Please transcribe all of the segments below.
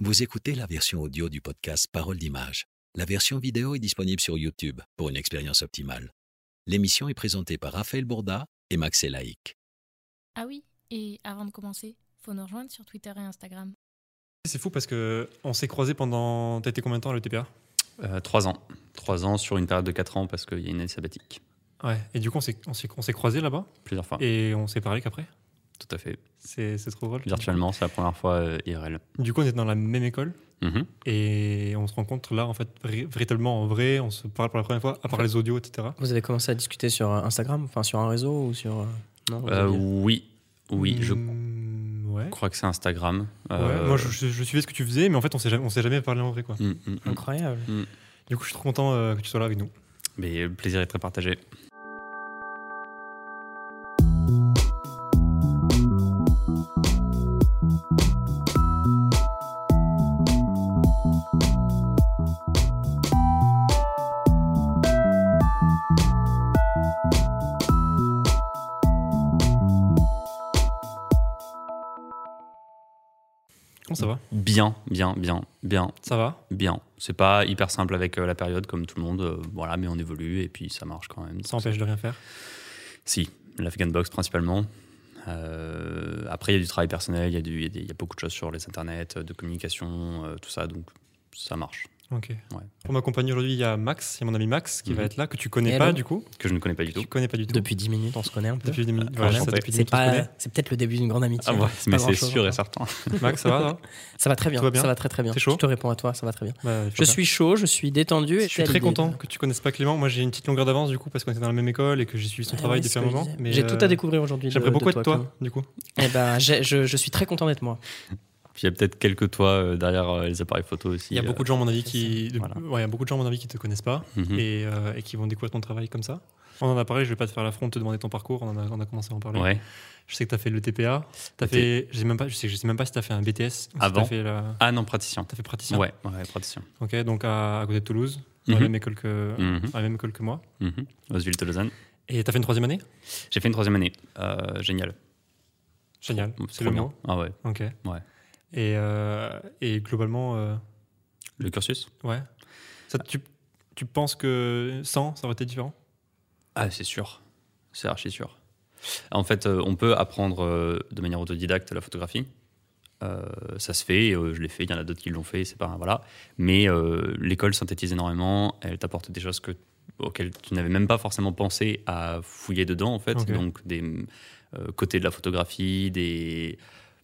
Vous écoutez la version audio du podcast Parole d'image. La version vidéo est disponible sur YouTube pour une expérience optimale. L'émission est présentée par Raphaël Bourda et Max Elaïc. Ah oui, et avant de commencer, faut nous rejoindre sur Twitter et Instagram. C'est fou parce que on s'est croisés pendant. T'as été combien de temps à l'ETPA Euh, Trois ans. Trois ans sur une période de quatre ans parce qu'il y a une année sabbatique. Ouais. Et du coup, on s'est, on s'est, on s'est croisés là-bas? Plusieurs fois. et on s'est parlé qu'après? Tout à fait. C'est, trop drôle. Virtuellement, c'est la première fois euh, IRL. Du coup, on était dans la même école Mhm. et on se rencontre là, en fait, véritablement en vrai. On se parle pour la première fois, à part les audios, etc. Vous avez commencé à discuter sur Instagram, enfin sur un réseau ou sur. euh, Non Euh, oui, oui, je Mm, Ouais. crois que c'est Instagram. Ouais, Euh, Moi, je, je- je suivais ce que tu faisais, mais en fait, on s'est jamais, on s'est jamais parlé en vrai, quoi. mm, mm, mm. Incroyable. Du coup, je suis trop content euh, que tu sois là avec nous. Mais le plaisir est très partagé. Bien, bien, bien, bien, Ça va? Bien. C'est pas hyper simple avec euh, la période comme tout le monde, euh, voilà, mais on évolue et puis ça marche quand même. Ça empêche de rien faire? Si, l'Afghan Box principalement. Euh, après, il y a du travail personnel, il y, y a y beaucoup de choses sur les internets, de communication, euh, tout ça, donc ça marche. Ok. Ouais. Pour m'accompagner aujourd'hui, il y a Max, il y a mon ami Max qui va Mhm. être là, que tu connais pas du coup. Que je ne connais pas du tout. Tu connais pas du tout. Depuis 10 minutes, on se connaît un peu. Depuis des minutes. Ah, Voilà, C'est minutes, pas, connaît. c'est peut-être le début d'une grande amitié. Ah ouais, C'est mais c'est sûr et encore. certain. Max, ça va là Ça va très bien. Tout va bien Ça va très très bien. Chaud? Je te réponds à toi, ça va très bien. Bah, Je bien. suis chaud, je suis détendu. et Je suis très content que tu connaisses pas Clément. Moi, j'ai une petite longueur d'avance du coup parce qu'on était dans la même école et que j'ai suivi son Ouais, travail ouais, depuis c'est un moment. J'ai euh, tout à découvrir aujourd'hui. J'aimerais beaucoup être toi, du coup. Eh ben, je suis très content d'être moi. Puis il y a peut-être quelques toits euh, derrière euh, les appareils photo aussi. Il y a beaucoup de gens, à mon avis, qui, de- Voilà. ouais, à te connaissent pas Mhm. et, euh, et qui vont découvrir ton travail comme ça. On en a parlé. Je vais pas te faire l'affront de te demander ton parcours. On, en a, on a commencé à en parler. Ouais. Je sais que tu as fait le TPA. Ok. fait, je sais même pas, je sais, je sais même pas si tu as fait un BTS. si Avant. t'as fait la- Ah non, praticien. t'as fait praticien. Ouais, ouais, praticien. Ok, donc à, à côté de Toulouse, dans la Mhm. même école que, Mhm. à la même école que moi. Mhm. Oswald de Lausanne. Et t'as fait une troisième année? J'ai fait une troisième année. Euh, génial. Génial. C'est le mot. Ah ouais. Ok. Ouais. Et, euh, et globalement, euh, Le cursus ouais. Ça, tu, tu penses que sans, ça aurait été différent? Ah, c'est sûr. C'est archi sûr. En fait, euh, on peut apprendre de manière autodidacte la photographie. Euh, ça se fait, je l'ai fait, il y en a d'autres qui l'ont fait, c'est pas voilà. Mais euh, l'école synthétise énormément, elle t'apporte des choses que, auxquelles tu n'avais même pas forcément pensé à fouiller dedans en fait. Donc des euh, côtés de la photographie, des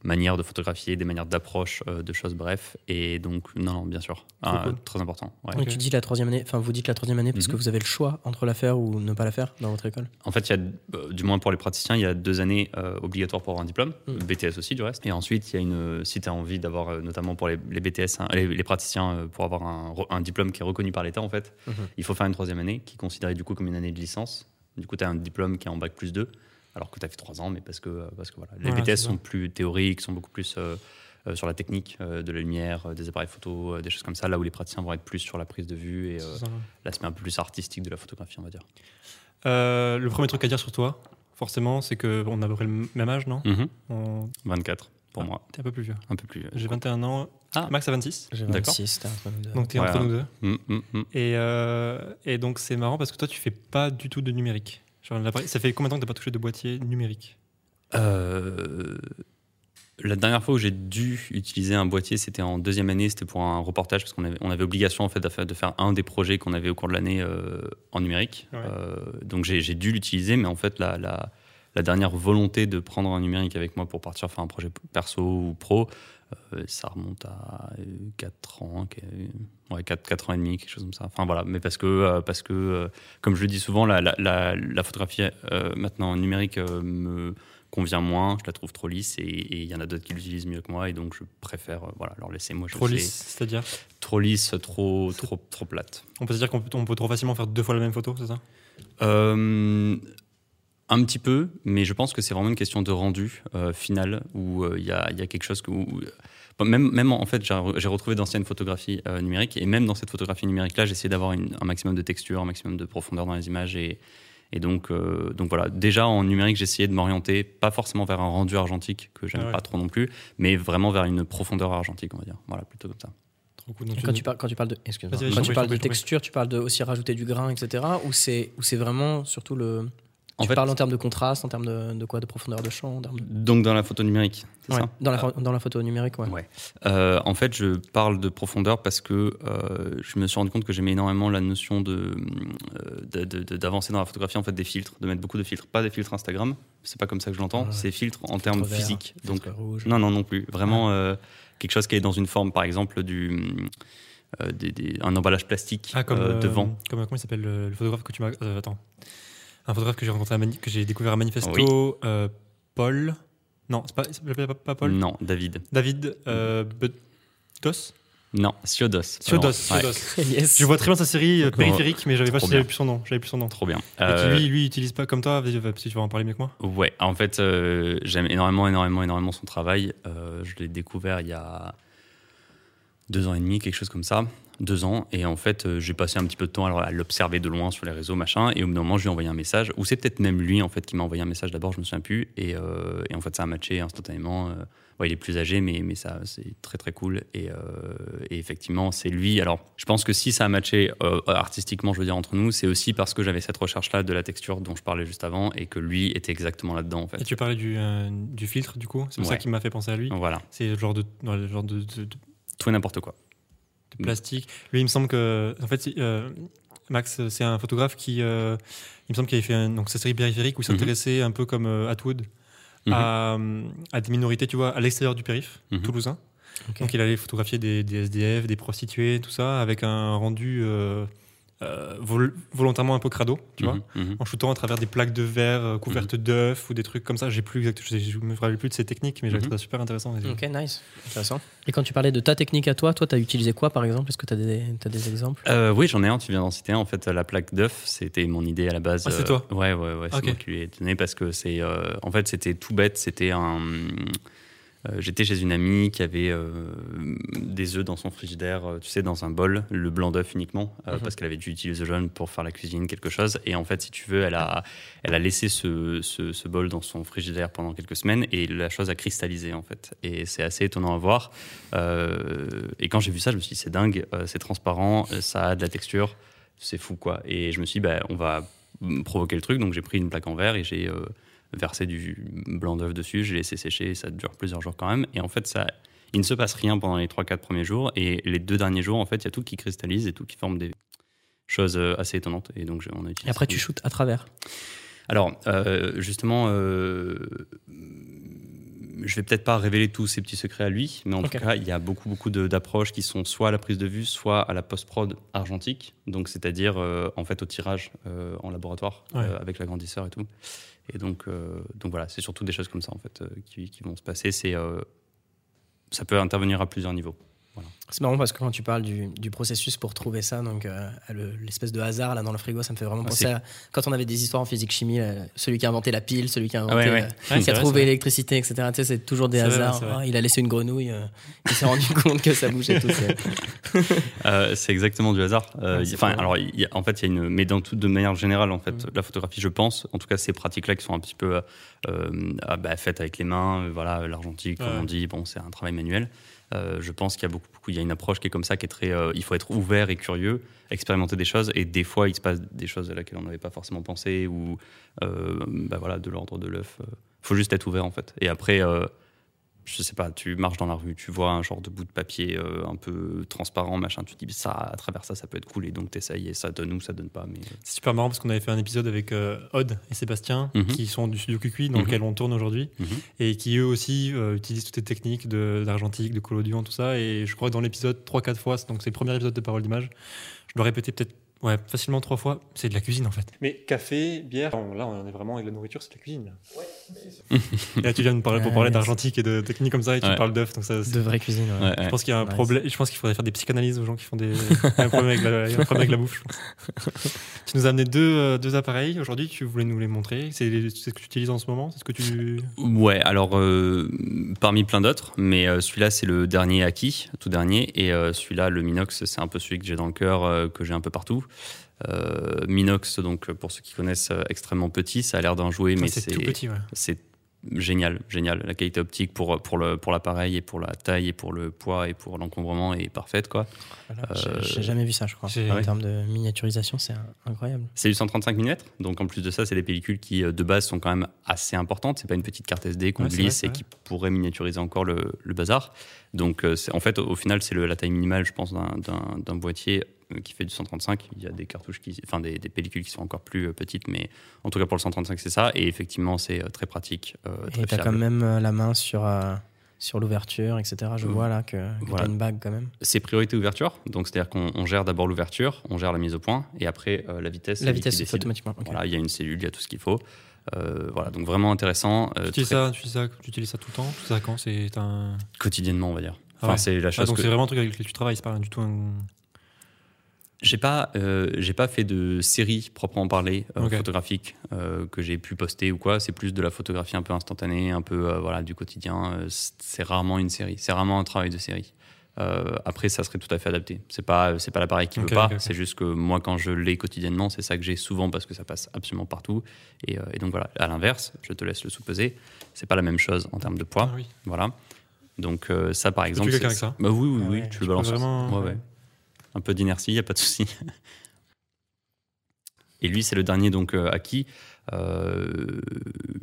manières de photographier, des manières d'approche euh, de choses, bref. Et donc non, non, bien sûr, Ah, cool. très important. ouais. Tu dis la troisième année, enfin vous dites la troisième année parce que Mhm. vous avez le choix entre la faire ou ne pas la faire dans votre école. En fait, il y a, euh, du moins pour les praticiens, il y a deux années euh, obligatoires pour avoir un diplôme, Mm. BTS aussi du reste. Et ensuite, il y a une, si tu as envie d'avoir, notamment pour les, les BTS, hein, les, les praticiens, euh, pour avoir un diplôme qui est reconnu par l'État, en fait, Mhm. il faut faire une troisième année qui est considérée du coup comme une année de licence. Du coup, tu as un diplôme qui est en bac plus 2, alors que tu as fait trois ans, mais parce que, euh, parce que voilà. Les Voilà, BTS sont plus théoriques, sont beaucoup plus euh, euh, sur la technique euh, de la lumière, euh, des appareils photo, euh, des choses comme ça, là où les praticiens vont être plus sur la prise de vue et euh, l'aspect un peu plus artistique de la photographie, on va dire. Euh, Le premier truc à dire sur toi, forcément, c'est qu'on a à peu près le même âge, non? Mhm. On- 24 pour Ah, moi, T'es un peu plus vieux. un peu plus. euh, J'ai 21 ans. Ah. Max a 26. J'ai D'accord. 26, t'es entre nous deux. Donc t'es Ouais, entre nous deux. Mm, mm, mm. Et, euh, et donc c'est marrant parce que toi, tu fais pas du tout de numérique. Genre, ça fait combien de temps que t'as pas touché de boîtier numérique Euh, la dernière fois où j'ai dû utiliser un boîtier, c'était en deuxième année, c'était pour un reportage, parce qu'on avait, on avait obligation en fait de faire, un des projets qu'on avait au cours de l'année euh, en numérique. Ouais. Euh, donc j'ai, dû l'utiliser, mais en fait la, la, la dernière volonté de prendre un numérique avec moi pour partir faire un projet perso ou pro, ça remonte à 4 ans, euh, ouais, 4, 4 ans et demi, quelque chose comme ça. Enfin voilà, mais parce que, euh, parce que euh, comme je le dis souvent, la, la, la, la photographie euh, maintenant numérique euh, me convient moins, je la trouve trop lisse et il y en a d'autres qui l'utilisent mieux que moi et donc je préfère euh, voilà, leur laisser. Moi, je Trop sais- lisse, c'est-à-dire Trop lisse, trop, trop, trop plate. On peut se dire qu'on peut, on peut trop facilement faire deux fois la même photo, c'est ça? Euh, un petit peu, mais je pense que c'est vraiment une question de rendu euh, final où euh, il y, a, il y a quelque chose que. où- même, même en fait, j'ai retrouvé d'anciennes photographies euh, numériques et même dans cette photographie numérique-là, j'ai essayé d'avoir un maximum de texture, un maximum de profondeur dans les images et, Et donc, euh, donc voilà, déjà en numérique, j'essayais de m'orienter pas forcément vers un rendu argentique que j'aime Ah ouais. pas trop non plus, mais vraiment vers une profondeur argentique, on va dire. Voilà, plutôt comme ça. Trop cool. Donc, Et Quand tu, parles, quand tu parles de, quand tu parles de texture, tu parles de aussi rajouter du grain, etc. Ou c'est ou c'est vraiment surtout le. En tu fait- parles en termes de contraste, en termes de, de quoi, de profondeur de champ, en termes de. Donc dans la photo numérique, c'est Ouais, ça dans la pho- dans la photo numérique, ouais. Ouais. Euh, en fait, je parle de profondeur parce que euh, je me suis rendu compte que j'aimais énormément la notion de euh, de- d'avancer dans la photographie en fait des filtres, de mettre beaucoup de filtres, pas des filtres Instagram, c'est pas comme ça que je l'entends, Ah c'est filtres en termes physiques. Donc rouge. non non non plus, vraiment euh, quelque chose qui est dans une forme, par exemple du euh, des- des- un emballage plastique Ah, comme euh, euh, devant. Comme comment il s'appelle le, le photographe que tu m'as. euh, attends. Un photographe que j'ai rencontré à Mani- que j'ai découvert à Manifesto. euh, Paul. Non, c'est pas, pas, pas Paul. Non, David. David euh, Butos. Non, Siodos. Siodos. Ouais, Siodos. yes. Je vois très bien sa série euh, périphérique, mais j'avais pas j'avais plus son nom. J'avais plus son nom. Trop bien. Et Euh, qui lui, lui, il utilise pas comme toi. Si tu vas en parler mieux que moi. Ouais, en fait, euh, j'aime énormément, énormément, énormément son travail. Euh, je l'ai découvert il y a deux ans et demi, quelque chose comme ça. Deux ans. Et en fait, euh, j'ai passé un petit peu de temps alors, à l'observer de loin sur les réseaux, machin. Et au bout d'un moment, je lui ai envoyé un message. Ou c'est peut-être même lui, en fait, qui m'a envoyé un message d'abord, je me souviens plus. Et, euh, et en fait, ça a matché instantanément. Euh, ouais, il est plus âgé, mais, mais ça, c'est très, très cool. Et, et effectivement, c'est lui. Alors, je pense que si ça a matché artistiquement, je veux dire, entre nous, c'est aussi parce que j'avais cette recherche-là de la texture dont je parlais juste avant et que lui était exactement là-dedans, en fait. Et tu parlais du, du filtre, du coup. C'est pour ça qui m'a fait penser à lui. Voilà, C'est le genre de, le genre de, de- de tout et n'importe quoi. Plastique. Lui, il me semble que. En fait, euh, Max, c'est un photographe qui. euh, il me semble qu'il avait fait un- donc, sa série périphérique où il s'intéressait un peu comme euh, Atwood Mhm. à, à des minorités, tu vois, à l'extérieur du périph' Mhm. toulousain. Donc il allait photographier des, des SDF, des prostituées, tout ça, avec un rendu euh, vol- volontairement un peu crado, tu vois, Mhm, mhm. en shootant à travers des plaques de verre euh, couvertes d'œufs ou des trucs comme ça. J'ai plus exact, je, je me rappelle plus de ces techniques, mais j'ai Mhm. trouvé ça super intéressant. Ok, nice. Intéressant. Et quand tu parlais de ta technique à toi, toi, tu as utilisé quoi par exemple? Est-ce que tu as, as des exemples? Euh, oui, j'en ai un, tu viens d'en citer un. En fait, la plaque d'œuf, c'était mon idée à la base. Ah, c'est Euh, toi Ouais, ouais, ouais. C'est Ok. moi qui lui ai donné parce que c'est. euh, en fait, c'était tout bête. C'était un. Euh, J'étais chez une amie qui avait euh, des œufs dans son frigidaire, euh, tu sais, dans un bol, le blanc d'œuf uniquement, Mhm. parce qu'elle avait dû utiliser le jaune pour faire la cuisine, quelque chose. Et en fait, si tu veux, elle a, elle a laissé ce, ce, ce bol dans son frigidaire pendant quelques semaines et la chose a cristallisé, en fait. Et c'est assez étonnant à voir. Et quand j'ai vu ça, je me suis dit, c'est dingue, c'est transparent, ça a de la texture, c'est fou, quoi. Et je me suis dit, bah, on va provoquer le truc. Donc j'ai pris une plaque en verre et j'ai euh, versé du blanc d'œuf dessus, j'ai laissé sécher, et ça dure plusieurs jours quand même. Et en fait, ça, il ne se passe rien pendant les 3-4 premiers jours. Et les deux derniers jours, en fait, il y a tout qui cristallise et tout qui forme des choses euh, assez étonnantes. Et donc, on a utilisé Et après, tu shootes à travers. Alors, euh, justement, euh, je vais peut-être pas révéler tous ces petits secrets à lui, mais en tout cas, il y a beaucoup, beaucoup d'approches qui sont soit à la prise de vue, soit à la post-prod argentique, donc c'est-à-dire euh, en fait au tirage en laboratoire Ouais. avec l'agrandisseur et tout. Et donc, euh, donc voilà, c'est surtout des choses comme ça en fait euh, qui, qui vont se passer. C'est euh, ça peut intervenir à plusieurs niveaux. C'est marrant parce que quand tu parles du, du processus pour trouver ça, donc euh, le- l'espèce de hasard là dans le frigo, ça me fait vraiment Ah, penser à quand on avait des histoires en physique-chimie, là, celui qui a inventé la pile, celui qui a inventé, ouais, ouais. euh, Ouais, qui a trouvé l'électricité, etc. Tu sais, c'est toujours des hasards. vrai. Ah, il a laissé une grenouille, euh, il s'est rendu compte que ça bougeait tout seul. C'est exactement du hasard. Enfin, alors, y a- en fait, il y a une, mais dans tout, de manière générale, en fait, Mm. la photographie, je pense, en tout cas, ces pratiques-là qui sont un petit peu ah, bah, faites avec les mains, voilà, l'argentique, comme on dit, bon, c'est un travail manuel. Euh, je pense qu'il y a beaucoup, il y a une approche qui est comme ça, qui est très, euh, il faut être ouvert et curieux, expérimenter des choses, et des fois, il se passe des choses à laquelle on n'avait pas forcément pensé, ou, euh, bah, voilà, de l'ordre de l'œuf. Il faut juste être ouvert, en fait. Et après. Je sais pas, tu marches dans la rue, tu vois un genre de bout de papier euh, un peu transparent, machin, tu te dis ça, à travers ça, ça peut être cool, et donc t'essayes, et ça donne ou ça donne pas. Mais... euh, C'est super marrant parce qu'on avait fait un épisode avec euh, Odd et Sébastien Mhm. qui sont du studio QQ dans Mhm. lequel on tourne aujourd'hui Mhm. et qui eux aussi euh, utilisent toutes les techniques de- d'argentique, de, collodion, tout ça. Et je crois que dans l'épisode 3-4 fois, donc c'est le premier épisode de Parole d'image, je dois répéter peut-être ouais, facilement trois fois, c'est de la cuisine en fait. Mais café, bière, là on est vraiment avec la nourriture, c'est de la cuisine. et là tu viens de parler, pour Ouais, parler ouais, d'argentique et de techniques comme ça et tu Ouais. parles d'œufs, donc ça. c'est- De vraie cuisine. ouais. Ouais, Je ouais. pense qu'il y a un Nice. problème. Je pense qu'il faudrait faire des psychanalyses aux gens qui font des un problème avec la, il y a un problème avec la bouffe. je pense. tu nous as amené deux, euh, deux appareils aujourd'hui. Tu voulais nous les montrer. C'est ce que tu utilises en ce moment. C'est ce que tu. Ouais, alors euh, parmi plein d'autres, mais euh, celui-là c'est le dernier acquis, tout dernier, et euh, celui-là, le Minox, c'est un peu celui que j'ai dans le cœur, euh, que j'ai un peu partout. Euh, Minox, donc pour ceux qui connaissent, euh, extrêmement petit. Ça a l'air d'un jouet, mais c'est tout petit, ouais. c'est génial, génial. La qualité optique pour, pour, le, pour l'appareil et pour la taille et pour le poids et pour l'encombrement est parfaite. Quoi. Voilà, Euh, j'ai- J'ai jamais vu ça, je crois. j'ai- En ouais. termes de miniaturisation, c'est incroyable. C'est du 135 mm, donc en plus de ça, c'est des pellicules qui de base sont quand même assez importantes. C'est pas une petite carte SD qu'on Ouais, glisse vrai, et qui pourrait miniaturiser encore le, le bazar. Donc c'est- en fait, au final, c'est le- la taille minimale, je pense, d'un- d'un d'un boîtier qui fait du 135. Il y a des cartouches qui, enfin des, des pellicules qui sont encore plus euh, petites, mais en tout cas pour le 135, c'est ça. Et effectivement, c'est euh, très pratique, euh, très Et t'as quand même euh, la main sur, euh, sur l'ouverture, etc. Je Euh, vois là que, que voilà. t'as une bague quand même. C'est priorité ouverture, donc c'est-à-dire qu'on on gère d'abord l'ouverture, on gère la mise au point, et après euh, la vitesse. c'est La vitesse, c'est automatiquement. ok. Voilà, il y a une cellule, il y a tout ce qu'il faut. Euh, voilà, donc vraiment intéressant. euh, Tu utilises, très- ça, tu, utilises ça, tu utilises ça tout le temps? Tu utilises ça quand? C'est un. quotidiennement, on va dire. Ah Enfin, ouais. c'est la Ah, chose donc que c'est vraiment un truc avec lequel tu travailles, c'est pas du tout un. J'ai pas, euh, j'ai pas fait de série proprement parlée euh, photographique euh, que j'ai pu poster ou quoi. C'est plus de la photographie un peu instantanée, un peu voilà du quotidien. C'est rarement une série. C'est rarement un travail de série. Après, ça serait tout à fait adapté. C'est pas, c'est pas l'appareil qui Ok, veut pas. C'est juste que moi, quand je l'ai quotidiennement, c'est ça que j'ai souvent parce que ça passe absolument partout. Et, et donc voilà. À l'inverse, je te laisse le sous-peser. C'est pas la même chose en termes de poids. Ah oui. Voilà. Donc ça, par exemple, tuer quelqu'un avec ça Bah oui, oui, oui. ouais, tu tu le balances. vraiment- Ouais, ouais. Un peu d'inertie, il y a pas de souci. Et lui, c'est le dernier donc euh, acquis. Euh,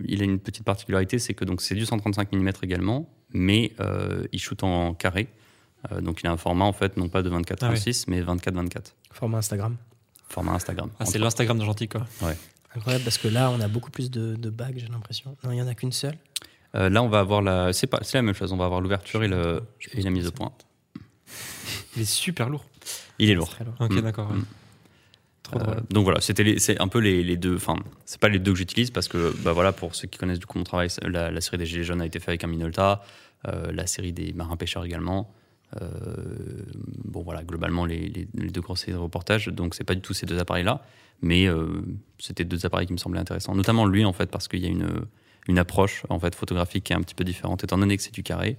il a une petite particularité, c'est que donc c'est du 135 mm également, mais euh, il shoot en carré. Euh, donc il a un format en fait non pas de 24-36, mais 24-24. Format Instagram. Format Instagram. Ah, c'est l'Instagram de Gentil, quoi. Incroyable parce que là, on a beaucoup plus de, de bagues, j'ai l'impression. Non, il n'y en a qu'une seule. Euh, là, on va avoir la. C'est pas. C'est la même chose. On va avoir l'ouverture et, le... Et la mise au point. Il est super lourd. Il est lourd. Ok, Mm. d'accord. ouais. Mm. Trop Euh, donc voilà, c'était c'est un peu les, les deux. Enfin, c'est pas les deux que j'utilise parce que bah voilà, pour ceux qui connaissent du coup mon travail, la, la série des Gilets jaunes a été faite avec un Minolta, euh, la série des marins pêcheurs également. Euh, bon voilà, globalement les, les- les deux grosses séries de reportage. Donc c'est pas du tout ces deux appareils-là, mais euh, c'était deux appareils qui me semblaient intéressants. Notamment lui en fait parce qu'il y a une une approche en fait photographique qui est un petit peu différente étant donné que c'est du carré.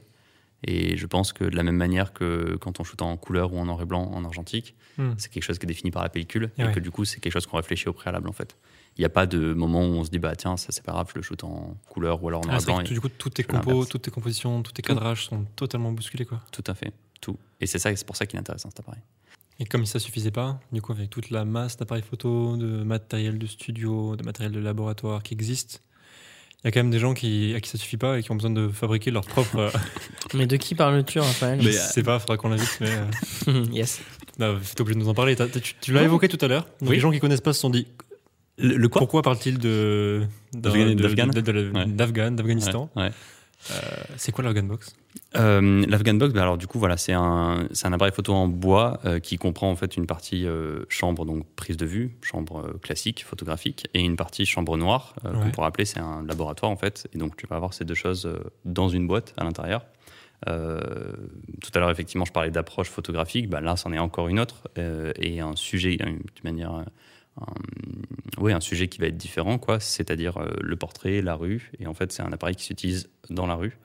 Et je pense que de la même manière que quand on shoot en couleur ou en noir et blanc, en argentique, Hmm. c'est quelque chose qui est défini par la pellicule Et et ouais. que du coup c'est quelque chose qu'on réfléchit au préalable en fait. Il n'y a pas de moment où on se dit bah tiens ça c'est pas grave je le shoot en couleur ou alors en noir Ah, et blanc. que et- du coup, toutes tes compos, toutes tes compositions, tous tes cadrages sont totalement bousculés, quoi. Tout à fait, tout. Et c'est ça, c'est pour ça qu'il est intéressant cet appareil. Et comme ça suffisait pas, du coup, avec toute la masse d'appareils photo, de matériel de studio, de matériel de laboratoire qui existe, il y a quand même des gens qui, à qui ça suffit pas et qui ont besoin de fabriquer leur propre. euh, Mais de qui parles-tu, Raphaël je sais pas, faudra qu'on l'invite, mais. euh, Yes. non, t'es obligé de nous en parler. T'as- t'as- tu tu l'as évoqué tout à l'heure. Oui. Les gens qui connaissent pas se sont dit Le, pourquoi parle-t-il de. d'Afghanistan? Ouais. Euh, C'est quoi l'Afghan Box Euh, L'Afghan Box, bah alors du coup voilà, c'est un, c'est un appareil photo en bois euh, qui comprend en fait une partie euh, chambre donc prise de vue, chambre classique photographique, et une partie chambre noire Ouais. qu'on pourrait appeler c'est un laboratoire en fait. Et donc tu vas avoir ces deux choses dans une boîte à l'intérieur. Tout à l'heure effectivement je parlais d'approche photographique, bah, là c'en est encore une autre et un sujet une, de manière un, oui, un sujet qui va être différent, quoi, c'est-à-dire euh, le portrait, la rue, et en fait c'est un appareil qui s'utilise dans la rue,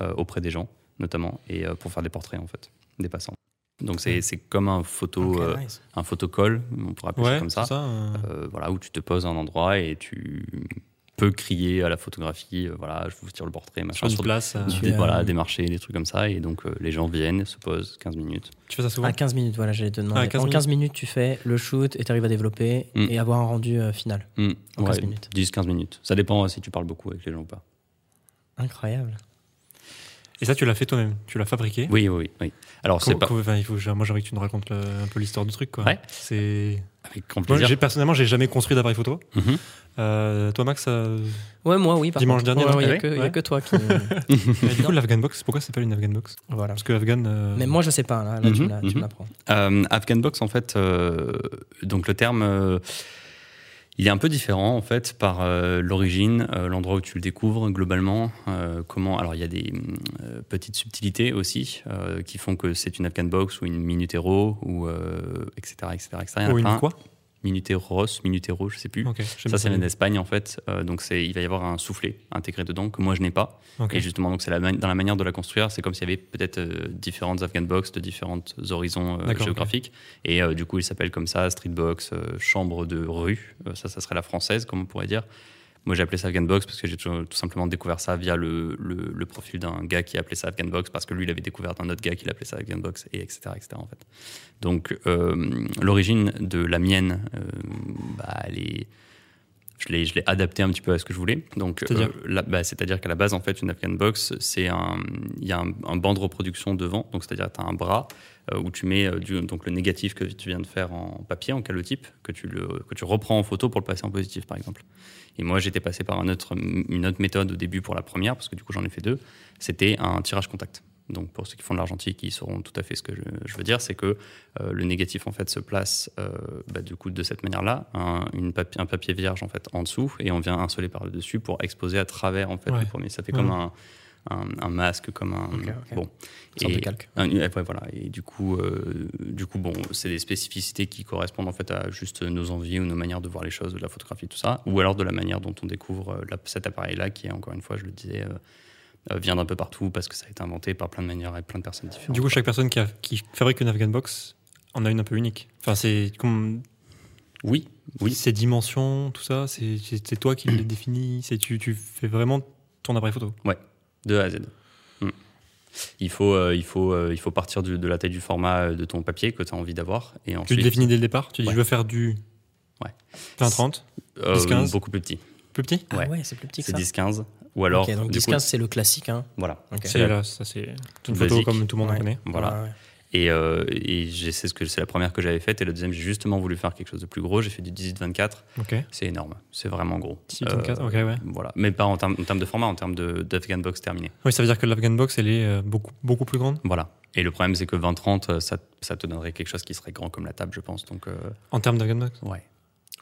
euh, auprès des gens notamment, et euh, pour faire des portraits en fait, des passants. Donc c'est comme un photo, euh, un photocall, on pourrait appeler ça comme ça, euh, euh, voilà, où tu te poses à un endroit et tu peux crier à la photographie, euh, voilà, je vous tire le portrait, machin, sur place. euh, des, es, voilà, euh, des marchés, des trucs comme ça, et donc euh, les gens viennent, se posent 15 minutes. Tu fais ça souvent? À 15 minutes, voilà, j'allais te demander. Ah, 15 en 15 minutes, tu fais le shoot et tu arrives à développer Mm. et avoir un rendu euh, final. Hmm, En 15 ouais, minutes. 10-15 minutes. Ça dépend euh, si tu parles beaucoup avec les gens ou pas. Incroyable. Et ça, tu l'as fait toi-même Tu l'as fabriqué? Oui, oui, oui. Alors, c'est pas. enfin, il faut, moi, j'ai envie que tu nous racontes le- un peu l'histoire du truc. Quoi. Ouais. C'est. Avec grand Moi, plaisir. j'ai- personnellement, j'ai jamais construit d'appareil photo. Mhm. Euh, toi, Max, euh, Ouais, moi, oui. par Dimanche contre. dernier, Ouais, non ouais, il n'y a, que- oui il y a Ouais. que toi qui. du coup, l'Afghan Box, pourquoi ça s'appelle une Afghan Box voilà. Parce que Afghan. euh, Mais moi, je sais pas. Là, là tu me la- tu me mhm. l'apprends. Euh, Afghan Box, en fait, euh, donc le terme, euh, il est un peu différent en fait par euh, l'origine, euh, l'endroit où tu le découvres globalement. euh, comment Alors il y a des euh, petites subtilités aussi euh, qui font que c'est une Afghan Box ou une Minute Hero ou euh, etc., etc., etc. Ou une quoi? Minuteros, Minutero, je sais plus. Ça, vient d'Espagne en fait. Euh, donc c'est, il va y avoir un soufflet intégré dedans que moi je n'ai pas. Et justement, donc c'est la, dans la manière de la construire, c'est comme s'il y avait peut-être euh, différentes Afghan box de différents horizons euh, géographiques. Et du coup, il s'appelle comme ça, street box, chambre de rue. Ça, ça serait la française, comme on pourrait dire. Moi, j'ai appelé ça Afghan Box parce que j'ai tout, simplement découvert ça via le, le- profil d'un gars qui appelait ça Afghan Box parce que lui, il avait découvert d'un autre gars qui l'appelait ça Afghan Box, et etc., etc. En fait. Donc, euh, l'origine de la mienne, euh, bah, elle est. Je l'ai, je l'ai adapté un petit peu à ce que je voulais. Donc, C'est-à-dire euh, bah, c'est-à-dire qu'à la base, en fait, une Afghan Box, c'est un, il y a un, un banc de reproduction devant. Donc, c'est-à-dire, tu as un bras euh, où tu mets euh, du- donc le négatif que tu viens de faire en papier, en calotype, que tu, le, que tu reprends en photo pour le passer en positif, par exemple. Et moi, j'étais passé par un autre, une autre méthode au début pour la première, parce que du coup, j'en ai fait deux. C'était un tirage contact. Donc, pour ceux qui font de l'argentique, ils sauront tout à fait ce que je, je veux dire. C'est que euh, le négatif, en fait, se place euh, bah, du coup de cette manière-là, un, papier, un papier vierge, en fait, en dessous, et on vient insoler par le dessus pour exposer à travers, en fait, Ouais. le premier. Ça fait Ouais. comme un, un, un masque, comme un. Ok, ok. Bon. Une Et- de calque. un- ouais, voilà. Et du coup, euh, du coup, bon, c'est des spécificités qui correspondent en fait à juste nos envies ou nos manières de voir les choses, de la photographie, tout ça, ou alors de la manière dont on découvre la- cet appareil-là, qui est encore une fois, je le disais, vient d'un peu partout parce que ça a été inventé par plein de manières et plein de personnes différentes. Du coup, chaque personne qui, a- qui fabrique une Afghan Box en a une un peu unique. Enfin, c'est comme oui, oui, ces dimensions, tout ça, c'est toi qui les définis. C'est tu, tu fais vraiment ton appareil photo. de A à Z. Mm. Il faut, euh, il faut, euh, il faut partir du- de la taille du format euh, de ton papier que tu as envie d'avoir et Tu le définis dès le départ. Tu dis Ouais. je veux faire du Ouais. 20-30, euh, 10-15. beaucoup plus petit. plus petit? Ah Ouais. ouais, c'est plus petit que C'est ça. 10-15 ou alors Ok, donc du 10-15, coup, c'est le classique. Hein. voilà. Ok. C'est là, ça c'est une photo comme tout le monde en Ouais. connaît. Voilà. Ouais, ouais. Et, euh, et je sais ce que c'est la première que j'avais faite et la deuxième j'ai justement voulu faire quelque chose de plus gros. J'ai fait du 18-24. Ok. C'est énorme, c'est vraiment gros. 18-24, Euh, ok, ouais. Voilà, mais pas en termes, en termes de format, en termes de- d'Afghan box terminé. Oui, ça veut dire que l'Afghan Box, elle est euh, beaucoup, beaucoup plus grande? Voilà. Et le problème c'est que 20-30, euh, ça, ça te donnerait quelque chose qui serait grand comme la table, je pense. Donc euh, en termes d'Afghan Box? ouais.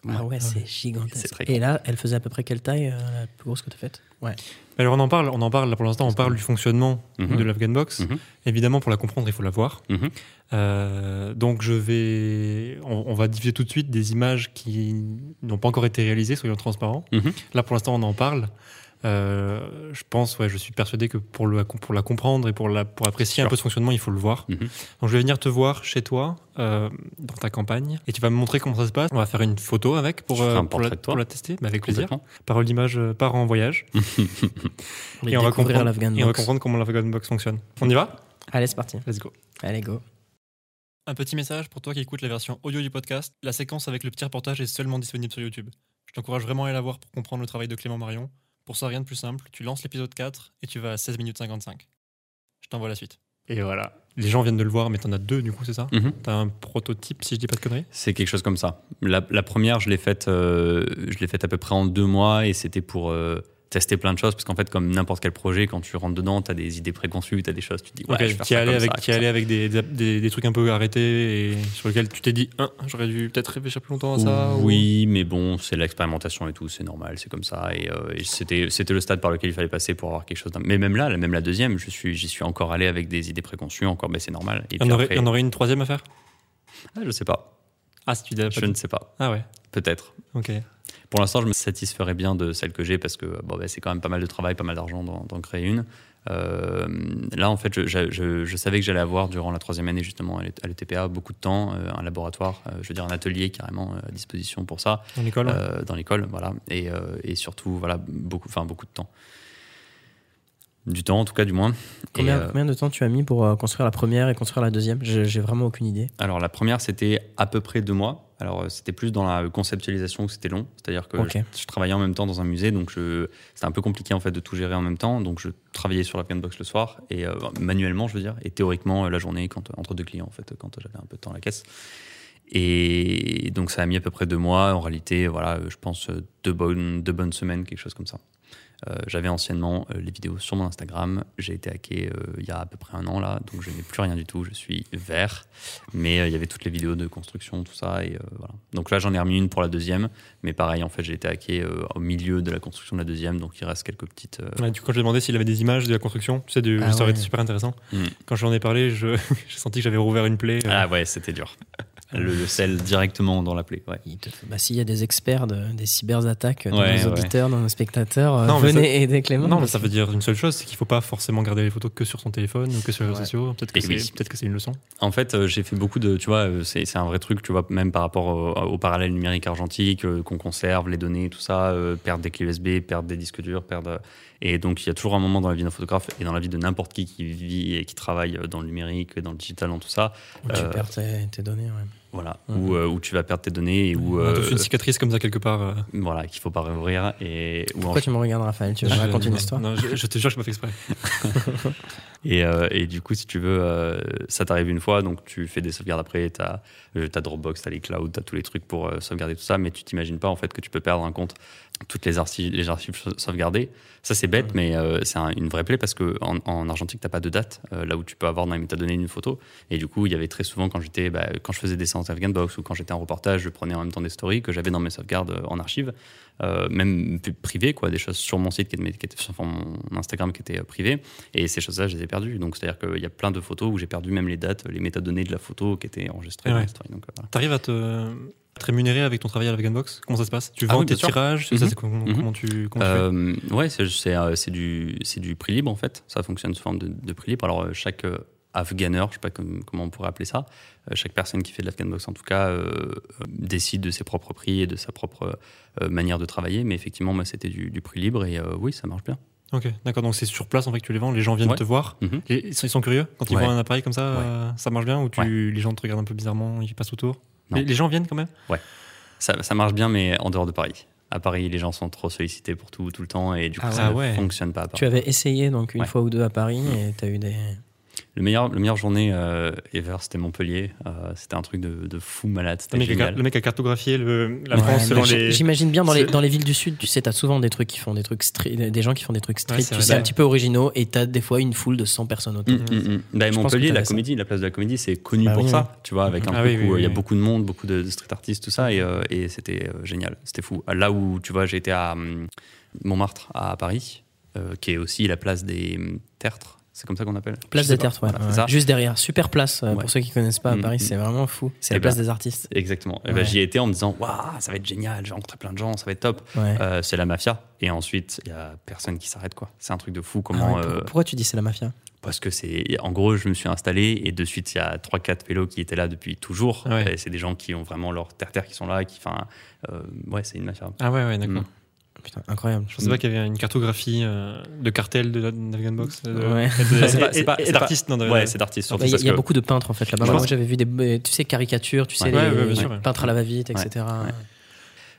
Ah ouais, c'est C'est gigantesque. Et là, elle faisait à peu près quelle taille, euh, la plus grosse que tu as faite? Ouais. Alors on en parle, on en parle là pour l'instant, on parle du fonctionnement Mhm. de l'Afghan Box. Mhm. Évidemment, pour la comprendre, il faut la voir. Mhm. Euh, donc je vais, on, on va diffuser tout de suite des images qui n'ont pas encore été réalisées, soyons transparents. Mhm. Là pour l'instant on en parle. Euh, je pense, ouais, je suis persuadé que pour, le, pour la comprendre et pour, la, pour apprécier un peu ce fonctionnement, il faut le voir. Mhm. Donc je vais venir te voir chez toi, euh, dans ta campagne, et tu vas me montrer comment ça se passe. On va faire une photo avec pour, euh, pour, la, pour tester, mais avec plaisir. Parole d'image part en voyage. Et on va, comprendre, l'Afghan et on va comprendre comment l'Afghan Box fonctionne. On y va? Allez, c'est parti. Let's go. Allez, go. Un petit message pour toi qui écoutes la version audio du podcast. La séquence avec le petit reportage est seulement disponible sur YouTube. Je t'encourage vraiment à aller la voir pour comprendre le travail de Clément Marion. Pour ça, rien de plus simple. Tu lances l'épisode 4 et tu vas à 16 minutes 55. Je t'envoie la suite. Et voilà. Les gens viennent de le voir, mais t'en as deux du coup, c'est ça Mhm. T'as un prototype, si je dis pas de conneries C'est quelque chose comme ça. La, la première, je l'ai faite, euh, je l'ai faite à peu près en deux mois et c'était pour euh, tester plein de choses parce qu'en fait, comme n'importe quel projet, quand tu rentres dedans, tu as des idées préconçues, tu as des choses, tu te dis ouais, Ok, je vais faire t'y ça allais comme avec, ça, t'y comme allais ça. avec des, des, trucs un peu arrêtés et sur lesquels tu t'es dit, Hein, j'aurais dû peut-être réfléchir plus longtemps à ça. ou- Oui, mais bon, c'est l'expérimentation et tout, c'est normal, c'est comme ça. Et, euh, et c'était, c'était le stade par lequel il fallait passer pour avoir quelque chose. Mais même là, même la deuxième, je suis, j'y suis encore allé avec des idées préconçues, encore, mais c'est normal. Et Il y, en puis aurait, après- aurait une troisième à faire? Ah, je sais pas, Ah, si tu pas je ne sais pas, Ah ouais, peut-être. ok. Pour l'instant, je me satisferais bien de celle que j'ai parce que bon, bah, c'est quand même pas mal de travail, pas mal d'argent d'en, créer une. Euh, là, en fait, je, je- je- je savais que j'allais avoir durant la troisième année justement à l'E- à l'ETPA beaucoup de temps, euh, un laboratoire, euh, je veux dire un atelier carrément à disposition pour ça Dans l'école ouais. dans l'école, voilà, et, et surtout voilà beaucoup, enfin beaucoup de temps, du temps en tout cas du moins. Combien, combien de temps tu as mis pour construire la première et construire la deuxième? J'ai vraiment aucune idée. alors la première c'était à peu près deux mois. Alors euh, c'était plus dans la conceptualisation que c'était long, c'est-à-dire que je, je travaillais en même temps dans un musée, donc c'était un peu compliqué en fait de tout gérer en même temps. Donc je travaillais sur la box le soir et euh, manuellement je veux dire, et théoriquement euh, la journée quand, entre deux clients en fait quand j'avais un peu de temps à la caisse. Et donc ça a mis à peu près deux mois. En réalité, voilà, je pense deux bonnes, deux bonnes semaines, quelque chose comme ça. Euh, J'avais anciennement euh, les vidéos sur mon Instagram. J'ai été hacké euh, il y a à peu près un an là, donc je n'ai plus rien du tout. Je suis vert, mais euh, il y avait toutes les vidéos de construction, tout ça. Et euh, voilà. Donc là, j'en ai remis une pour la deuxième, mais pareil, en fait, j'ai été hacké euh, au milieu de la construction de la deuxième, donc il reste quelques petites. euh, Ouais, du coup, quand j'ai demandé s'il avait des images de la construction, tu sais, du, Ah ça aurait ouais. été super intéressant. Mm. Quand j'en ai parlé, je- j'ai senti que j'avais rouvert une plaie. euh, Ah ouais, c'était dur. Le, le sel directement dans l'appli. Ouais. Il te- bah, S'il y a des experts de- des cyberattaques dans Ouais, nos ouais. auditeurs, dans nos spectateurs, euh, Non, venez aider Clément. Non, mais ça veut dire une seule chose, c'est qu'il faut pas forcément garder les photos que sur son téléphone ou que sur les réseaux Ouais. sociaux. Peut-être que c'est oui. peut-être que c'est une leçon. En fait, euh, j'ai fait beaucoup de, tu vois, euh, c'est c'est un vrai truc, tu vois, même par rapport au, au parallèle numérique argentique, euh, qu'on conserve les données, tout ça, euh, perdre des clés USB, perdre des disques durs, perdre. Et donc, il y a toujours un moment dans la vie d'un photographe et dans la vie de n'importe qui qui vit et qui travaille dans le numérique, dans le digital, dans tout ça, Où tu Euh, perds tes, tes données. ouais. voilà, Mhm. où, euh, où tu vas perdre tes données et où, euh, une cicatrice comme ça quelque part. euh. voilà, qu'il faut pas réouvrir et où en Pourquoi tu me regardes, Raphaël? Tu veux que je Je- raconte une histoire? Non, je, je te jure que je pas fait exprès. Et, euh, et du coup, si tu veux, euh, ça t'arrive une fois, donc tu fais des sauvegardes après, tu as, Dropbox, tu as les clouds, tu as tous les trucs pour euh, sauvegarder tout ça, mais tu t'imagines pas en fait que tu peux perdre un compte, toutes les archives, les archives sau- sauvegardées. Ça, c'est bête, mais euh, c'est un- une vraie plaie parce qu'en en, en argentique, tu pas de date, euh, là où tu peux avoir dans les métadonnées une photo. Et du coup, il y avait très souvent, quand, j'étais, bah, quand je faisais des séances Afghanbox ou quand j'étais en reportage, je prenais en même temps des stories que j'avais dans mes sauvegardes euh, en archive, euh, même privées, quoi, des choses sur mon site qui étaient sur mon Instagram qui étaient euh, privées. Et ces choses-là, je les ai perdues. Donc, c'est-à-dire qu'il y a plein de photos où j'ai perdu même les dates, les métadonnées de la photo qui étaient enregistrées dans Ouais. les stories. Donc, euh, voilà. T'arrives à te, te rémunérer avec ton travail à la Veganbox Comment ça se passe? Tu Ah vends oui, tes sûr. tirages ça, Mhm. c'est comment, Mhm. comment tu, comment tu fais? Euh, ouais, c'est c'est, euh, c'est du, prix libre en fait. Ça fonctionne sous forme de, de prix libre. Alors, euh, chaque euh, Afghaner, je sais pas comme- comment on pourrait appeler ça, euh, chaque personne qui fait de l'Afghanbox en tout cas euh, euh, décide de ses propres prix et de sa propre euh, manière de travailler. Mais effectivement, moi, c'était du, du prix libre et euh, oui, ça marche bien. Ok, d'accord. Donc c'est sur place en fait que tu les vends. Les gens viennent Ouais. te voir. Et ils sont, ils sont curieux quand ils Ouais. voient un appareil comme ça. Ouais. euh, ça marche bien ou tu, les gens te regardent un peu bizarrement, ils passent autour? Les, gens viennent quand même? Ça, ça marche bien, mais en dehors de Paris. À Paris, les gens sont trop sollicités pour tout, tout le temps et du coup, Ah ça ouais. ne fonctionne pas à Paris. Tu avais essayé donc une Ouais. fois ou deux à Paris et tu as eu des. Le meilleur, le meilleure journée euh, ever, c'était Montpellier. Euh, c'était un truc de, de fou malade. Le C'était mec, a, génial. le mec a cartographié le, la Ouais, France selon les. J'imagine bien dans les, dans les villes du sud, tu sais, t'as souvent des trucs qui font des trucs street, des gens qui font des trucs street, Ouais, c'est tu vrai. sais, un petit peu originaux et t'as des fois une foule de 100 personnes autour. Mm, mm, mm. Bah, Je pense Montpellier, la ça. comédie, la place de la comédie, c'est connu Bah pour oui, ça, tu vois, avec un Ah truc oui, où il y a beaucoup de monde, beaucoup de, de street artistes, tout ça, et, euh, et c'était euh, génial, c'était fou. Là où, tu vois, j'ai été à hum, Montmartre, à Paris, qui est aussi la place des hum, tertres, c'est comme ça qu'on appelle Place des. Tertres, ouais. Voilà. Juste derrière. Super place, euh, Ouais. pour ceux qui connaissent pas à Mm, Paris, mm. c'est vraiment fou. C'est Eh la place ben, des artistes. Exactement. Et ben. J'y étais en me disant, waouh, ça va être génial, j'ai rencontré plein de gens, ça va être top. Ouais. Euh, c'est la mafia. Et ensuite, il y a personne qui s'arrête, quoi. C'est un truc de fou. Ah Comment euh, Pourquoi tu dis c'est la mafia? Parce que c'est. En gros, je me suis installé et de suite, il y a 3-4 vélos qui étaient là depuis toujours. Ouais. C'est des gens qui ont vraiment leur terre-terre qui sont là. Qui, enfin, euh, ouais, c'est une mafia. Ah ouais, ouais, d'accord. Mm. Putain, incroyable. Je pensais pas qu'il y avait une cartographie euh, de cartel de la Navigant Box. euh, Ouais. et de- C'est pas- d'artistes, non, Ouais, c'est d'artistes Bah, surtout. Il y a, parce il y a que- beaucoup de peintres en fait là-bas. Moi j'avais vu des, tu sais, caricatures, tu sais, Ouais. les Ouais, ouais, bien sûr, ouais. peintres à la va-vite, Ouais, etc. ouais.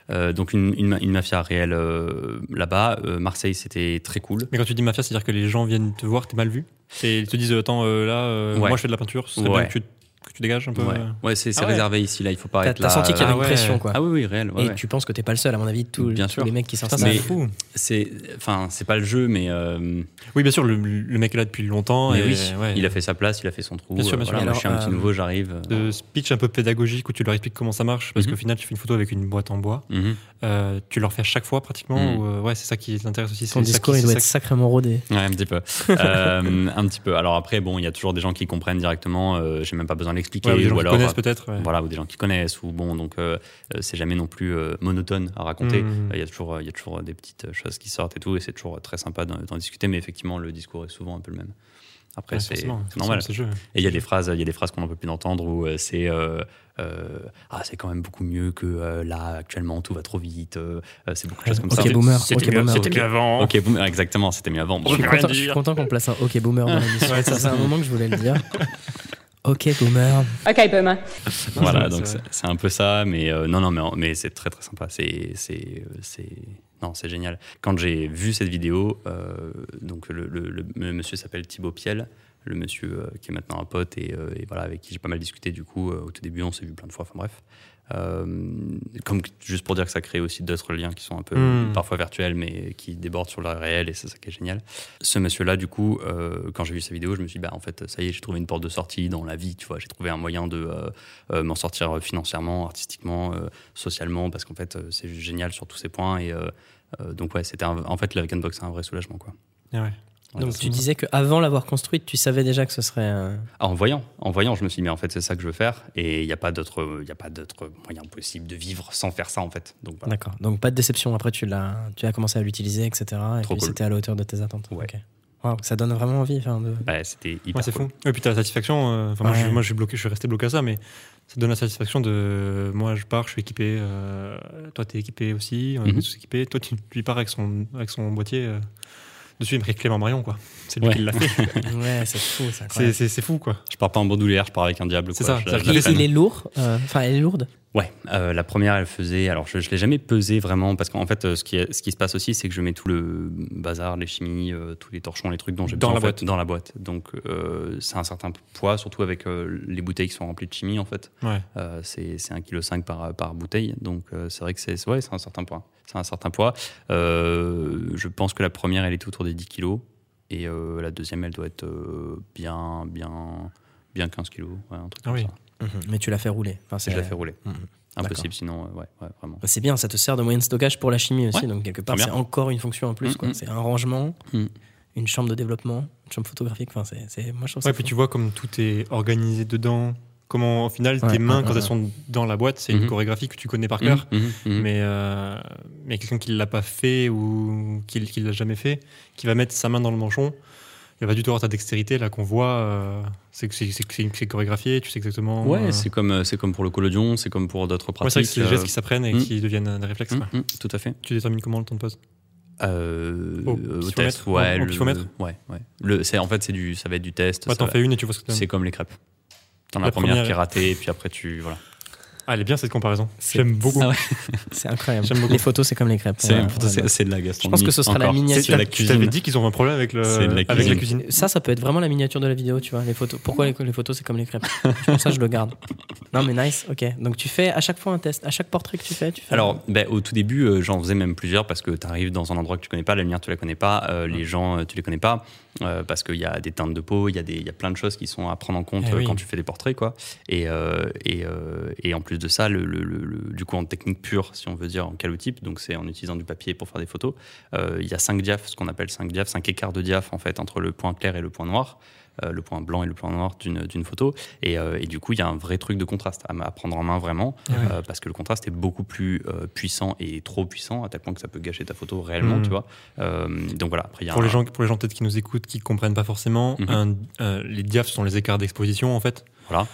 Euh, donc, une, une, une mafia réelle euh, là-bas. Euh, Marseille, c'était très cool. Mais quand tu dis mafia, c'est-à-dire que les gens viennent te voir, t'es mal vu? Et ils te disent, attends, euh, là, euh, Ouais. moi je fais de la peinture, ce serait Ouais. bien que tu, que tu dégages un peu. Ouais, euh. ouais c'est Ah ouais. réservé ici. Là, il faut pas T'as être t'as senti qu'il y avait Ah une ouais. pression quoi. Ah oui, oui, réel. ouais, Et ouais. tu penses que t'es pas le seul, à mon avis, tous, Bien tous sûr. les mecs qui s'installent. c'est Mais- fou. C'est, enfin, c'est pas le jeu, mais euh, Oui, bien sûr, le, le mec est là depuis longtemps. mais et, oui, ouais. il a fait sa place, il a fait son trou. Bien sûr, euh, bien sûr. voilà, moi, Alors, je suis un petit euh, nouveau, j'arrive. de speech un peu pédagogique où tu leur expliques comment ça marche, parce Mhm. qu'au final, tu fais une photo avec une boîte en bois. Mhm. Euh, tu leur fais à chaque fois pratiquement. Mhm. ou, euh, ouais, c'est ça qui t'intéresse aussi. Ton ça discours, qui- il doit être sacrément rodé. Ouais, un petit peu. Euh, un petit peu. Alors après, bon, il y a toujours des gens qui comprennent directement. euh, J'ai même pas besoin de l'expliquer. ouais, ou des gens ou qui alors, connaissent peut-être. ouais. voilà, ou des gens qui connaissent. Ou bon, donc c'est jamais non plus euh, monotone à raconter. Euh, Mhm. Il y a toujours, il y a toujours des petites choses qui sortent et tout, et c'est toujours très sympa d'en discuter. Mais effectivement, le discours est souvent un peu le même. Après, Ouais, c'est normal. le jeu. Et il y a des phrases, il y a des phrases qu'on n'en peut plus d'entendre où euh, c'est euh, euh, ah c'est quand même beaucoup mieux que euh, là actuellement tout va trop vite. euh, euh, c'est beaucoup de choses comme Ok, ça. boomer. C'était ok, mieux- boomer. c'était mieux avant. Ok, boomer, exactement, c'était mieux avant. Je Bon, content, je suis dire. content qu'on place un OK boomer dans l'émission. Ouais, ça, c'est un moment que je voulais le dire. OK boomer. Okay, boomer. voilà, c'est donc c'est un peu ça, mais euh, non, non, mais, mais c'est très très sympa. C'est, c'est, euh, c'est, non, c'est génial. Quand j'ai vu cette vidéo, euh, donc le, le- le- le monsieur s'appelle Thibaut Piel, le monsieur euh, qui est maintenant un pote et, euh, et voilà avec qui j'ai pas mal discuté. Du coup, euh, au tout début, on s'est vu plein de fois. Enfin bref. Euh, comme juste pour dire que ça crée aussi d'autres liens qui sont un peu Mm. parfois virtuels mais qui débordent sur le réel et c'est ça qui est génial. Ce monsieur-là, du coup, euh, quand j'ai vu sa vidéo, je me suis dit, bah en fait, ça y est, j'ai trouvé une porte de sortie dans la vie, tu vois, j'ai trouvé un moyen de euh, m'en sortir financièrement, artistiquement, socialement, parce qu'en fait, c'est juste génial sur tous ces points et donc ouais, c'était en fait la Box c'est un vrai soulagement quoi. Ah ouais. Donc tu disais qu'avant l'avoir construite, tu savais déjà que ce serait un... Ah, en voyant, en voyant, je me suis dit, mais en fait, c'est ça que je veux faire. Et il n'y a pas d'autre, il y a pas d'autre moyen possible de vivre sans faire ça, en fait. Donc, voilà. D'accord. Donc pas de déception. Après, tu l'as, tu as commencé à l'utiliser, etc. Et Trop puis cool. c'était à la hauteur de tes attentes. Ouais. Ok. Waouh, ça donne vraiment envie. enfin, de... Bah, c'était hyper Ouais, c'est cool. fou. Et puis t'as la satisfaction. euh, Enfin, moi, je, moi, je suis bloqué, je suis resté bloqué à ça, mais ça donne la satisfaction de. Moi, je pars, je suis équipé. euh, toi, t'es équipé aussi. On est Mhm. tous équipés. Toi, tu, tu pars avec son, avec son boîtier. euh, dessus, il marqué Clément Marion, quoi. C'est lui Ouais. qui l'a fait. Ouais, c'est fou. C'est c'est, c'est, c'est fou, quoi. Je pars pas en bandoulière, je pars avec un diable. C'est quoi. ça, Je- Il, est lourd. euh, Enfin, elle est lourde. Ouais, euh, la première, elle faisait. Alors, je ne l'ai jamais pesé vraiment, parce qu'en fait, euh, ce qui, est- ce qui se passe aussi, c'est que je mets tout le bazar, les chimies, euh, tous les torchons, les trucs dont j'ai Dans besoin la en fait, boîte. dans la boîte. Donc, euh, c'est un certain poids, surtout avec les bouteilles qui sont remplies de chimie, en fait. Ouais. C'est c'est 1,5 kg par, par bouteille. Donc, c'est vrai que c'est ouais, un certain poids. C'est un certain poids. Je pense que la première, elle est autour des 10 kg. Et la deuxième, elle doit être bien, bien, bien 15 kg. Ouais, un truc Ah comme oui. ça. Mais tu l'as fait rouler. Enfin, Et je la fais rouler. Mhm. Impossible, sinon, euh, ouais, ouais, vraiment. Bah, c'est bien, ça te sert de moyen de stockage pour la chimie aussi. Ouais, donc, quelque part, c'est encore une fonction en plus. Quoi. mm. C'est un rangement, une chambre de développement, une chambre photographique. Enfin, c'est, c'est- Moi, je trouve ça. Ouais, puis fou. tu vois comme tout est organisé dedans. Comment, au final, Ouais, tes mains, ouais, quand ouais, elles sont dans la boîte, c'est Mhm. une chorégraphie que tu connais par cœur. Mhm, mhm, mhm. Mais, euh, mais quelqu'un qui ne l'a pas fait ou qui ne l'a jamais fait, qui va mettre sa main dans le manchon, il va pas du tout avoir ta dextérité là qu'on voit. euh, c'est que c'est- chorégraphié, tu sais exactement. Ouais, euh, c'est comme, euh, c'est comme pour le collodion, c'est comme pour d'autres ouais, pratiques. c'est vrai que c'est des gestes euh, qui s'apprennent et mm. qui deviennent des réflexes. quoi. hum, tout à fait. Tu détermines comment le temps de pause? Euh, Au test, ouais. En- en le- Ouais, ouais. Le, c'est, en fait, c'est du, ça va être du test. Ouais, T'en fais une et tu vois ce que tu c'est comme les crêpes. T'en as la première, première- qui est ratée, et puis après, tu. Voilà. Ah, elle est bien cette comparaison. J'aime beaucoup. Ah ouais. C'est incroyable. J'aime beaucoup. Les photos, c'est comme les crêpes. C'est, Ouais, de la Je gastronomie. pense que ce sera la miniature. De la Tu t'avais cuisine. dit qu'ils ont un problème avec, le, la avec la cuisine. cuisine. Ça, ça peut être vraiment la miniature de la vidéo, tu vois. Les photos. Pourquoi les, les photos, c'est comme les crêpes? Pour ça, je le garde. Non, mais nice. Ok. Donc, tu fais à chaque fois un test. À chaque portrait que tu fais, tu fais. Alors, ben, au tout début, euh, j'en faisais même plusieurs parce que tu arrives dans un endroit que tu connais pas, la lumière, tu la connais pas, euh, les gens, euh, tu les connais pas, euh, parce qu'il y a des teintes de peau, il y, a des- y a plein de choses qui sont à prendre en compte Eh euh, oui. quand tu fais des portraits. Quoi. Et, euh, et, euh, et en plus de ça, le, le- le- du coup, en technique pure, si on veut dire, en calotype, donc c'est en utilisant du papier pour faire des photos, il y a 5 diaphes, ce qu'on appelle 5 diaphes, 5 écarts de diaphes en fait, entre le point clair et le point noir. Euh, le point blanc et le point noir d'une photo et, euh, et du coup il y a un vrai truc de contraste à, à prendre en main vraiment euh, parce que le contraste est beaucoup plus puissant et trop puissant à tel point que ça peut gâcher ta photo réellement, Mhm. tu vois. Donc voilà, après il y a Pour un- les gens, pour les gens peut-être qui nous écoutent, qui comprennent pas forcément, Mhm. un- les diaphes sont les écarts d'exposition en fait. Voilà.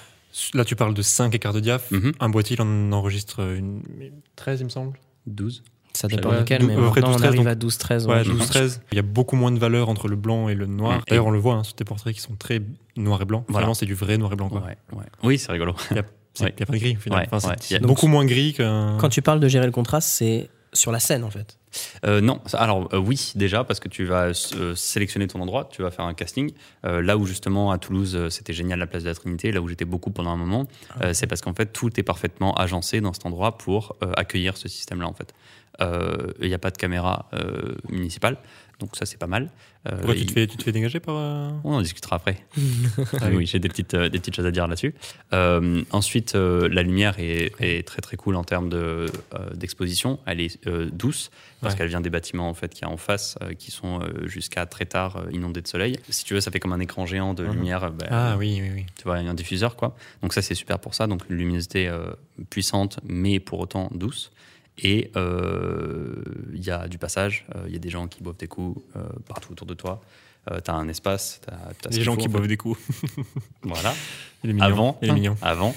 Là, tu parles de 5 écarts de diaphes. Mhm. Un boîtier, il en enregistre une, 13, il me semble. 12. Ça dépend Ouais, lequel, dou- mais maintenant, on 12, arrive donc- à 12-13. Ouais, ouais. 12-13. Il y a beaucoup moins de valeur entre le blanc et le noir. D'ailleurs, on le voit hein, sur tes portraits qui sont très noir et blanc. Voilà. Vraiment, c'est du vrai noir et blanc. quoi. Ouais, ouais. Oui, c'est rigolo. Il n'y a, pas de gris au final. Ouais, Enfin, beaucoup moins gris qu'un. Quand tu parles de gérer le contraste, c'est sur la scène, en fait. Euh, non, alors euh, oui déjà parce que tu vas euh, sélectionner ton endroit, tu vas faire un casting. Là où justement à Toulouse c'était génial la place de la Trinité, là où j'étais beaucoup pendant un moment, euh, c'est parce qu'en fait tout est parfaitement agencé dans cet endroit pour accueillir ce système-là en fait. Il n'y a pas de caméra municipale, donc ça c'est pas mal. Euh, Pourquoi tu te, fais, tu te fais dégager par. euh, On en discutera après. Ah oui, j'ai des petites, euh, des petites choses à dire là-dessus. Ensuite, la lumière est, est très très cool en termes de, d'exposition. Elle est douce parce Ouais. qu'elle vient des bâtiments en fait qui y a en face, qui sont jusqu'à très tard inondés de soleil. Si tu veux, ça fait comme un écran géant de Mhm. lumière. bah, Ah oui, oui, oui. tu vois, un diffuseur quoi. Donc ça c'est super pour ça. Donc une luminosité puissante, mais pour autant douce. Et euh, il y a du passage. euh, Il y a des gens qui boivent des coups euh, partout autour de toi. tu as un espace. Ce Les qu'il gens qui boivent des coups. Voilà. Il est mignon. Avant. Il est mignon. Avant.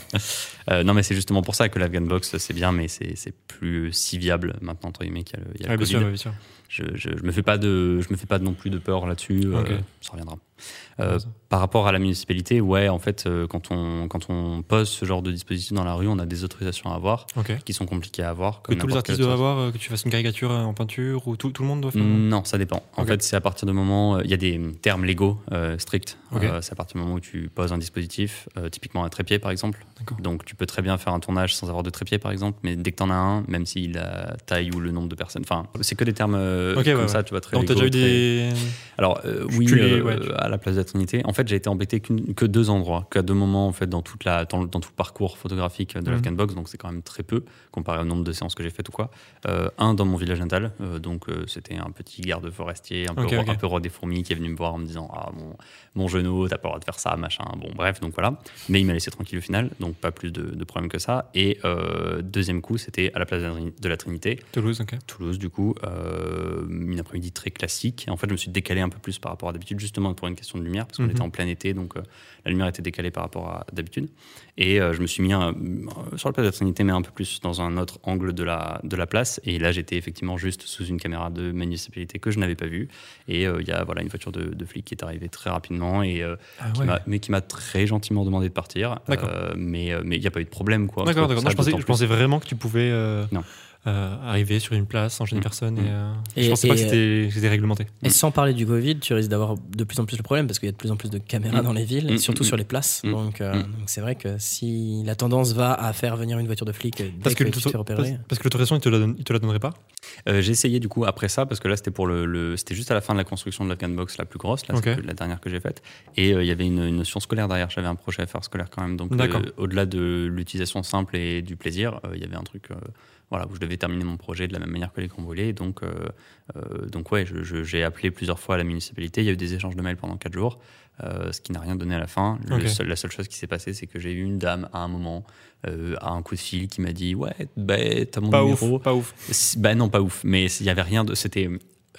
Euh, non, mais c'est justement pour ça que l'Afghan Box, c'est bien, mais c'est, plus si viable maintenant, entre guillemets, qu'il y a le, y a le bien sûr, bien sûr. Je, je, je me fais pas de, je me fais pas non plus de peur là-dessus. euh, Ok. ça reviendra. Euh, par rapport à la municipalité, ouais, en fait, quand on, quand on pose ce genre de dispositif dans la rue, on a des autorisations à avoir qui sont compliquées à avoir. Que tous les artistes doivent avoir, que tu fasses une caricature en peinture, ou tout, tout le monde doit faire Non, ça dépend. En fait, c'est à partir du moment. Il y a des termes légaux stricts. C'est à partir du moment où tu poses un dispositif, euh, typiquement un trépied par exemple. Donc tu peux très bien faire un tournage sans avoir de trépied, par exemple, mais dès que t'en as un, même si la taille ou le nombre de personnes, enfin, c'est que des termes euh, comme ouais, ça, ouais. tu vois, très. Donc, t'as déjà eu très- des. Alors euh, oui, les- euh, ouais, à la place de la Trinité. En fait, j'ai été embêté que deux endroits, qu'à deux moments en fait dans toute la dans, tout le parcours photographique de Mhm. l'Afghan Box. Donc c'est quand même très peu comparé au nombre de séances que j'ai faites ou quoi. Un dans mon village natal, donc c'était un petit garde forestier, un peu un roi des fourmis qui est venu me voir en me disant ah mon mon genou, t'as pas le droit de faire ça, machin. Bon bref, donc voilà. Mais il m'a laissé tranquille au final, donc pas plus de, de problèmes que ça. Et euh, deuxième coup, c'était à la place de la Trinité. Toulouse, ok. Toulouse, du coup, euh, une après-midi très classique. En fait, je me suis décalé un peu plus par rapport à d'habitude, justement pour une question de lumière, parce qu'on Mhm. était en plein été, donc euh, la lumière était décalée par rapport à d'habitude. Et euh, je me suis mis un- sur la place de la Trinité, mais un peu plus dans un autre angle de la, de la place. Et là, j'étais effectivement juste sous une caméra de municipalité que je n'avais pas vue. Et il y a voilà, une voiture de, de flic qui est arrivée très rapidement, et, Ah qui ouais. m'a- mais qui m'a très gentiment demandé de partir. Euh, mais euh, mais il n'y a pas eu de problème. quoi. D'accord, Non, je pensais, je vraiment que tu pouvais euh, Non. Euh, arriver sur une place, enchaîner Mm. personne. Et, Mm. euh, Et- je pensais pas et- que c'était que c'était réglementé. Et sans parler du Covid, tu risques d'avoir de plus en plus de problèmes parce qu'il y a de plus en plus de caméras Mm. dans les villes, Mm, surtout mm, sur les places. mm, Donc, euh, mm. donc c'est vrai que si la tendance va à faire venir une voiture de flic dès Parce que, que, tu te fais l'auto- repérer. parce, que l'autorisation, il te la, il te la donnerait pas? Euh, j'ai essayé du coup après ça parce que là c'était pour le, le- c'était juste à la fin de la construction de l'Afghan Box la plus grosse, là la dernière que j'ai faite et euh, il y avait une, une notion scolaire derrière. J'avais un projet à faire scolaire quand même donc euh, au-delà de l'utilisation simple et du plaisir, euh, il y avait un truc euh, voilà où je devais terminer mon projet de la même manière que les grands brûlés donc euh, euh, donc ouais j'ai appelé plusieurs fois à la municipalité. Il y a eu des échanges de mails pendant quatre jours. euh, ce qui n'a rien donné à la fin. Le Ok. seul- la seule chose qui s'est passée, c'est que j'ai eu une dame à un moment, euh, à un coup de fil, qui m'a dit Ouais, bah, t'as mon Pas numéro. ouf, pas ouf. Bah non, pas ouf. Mais il y avait rien de. C'était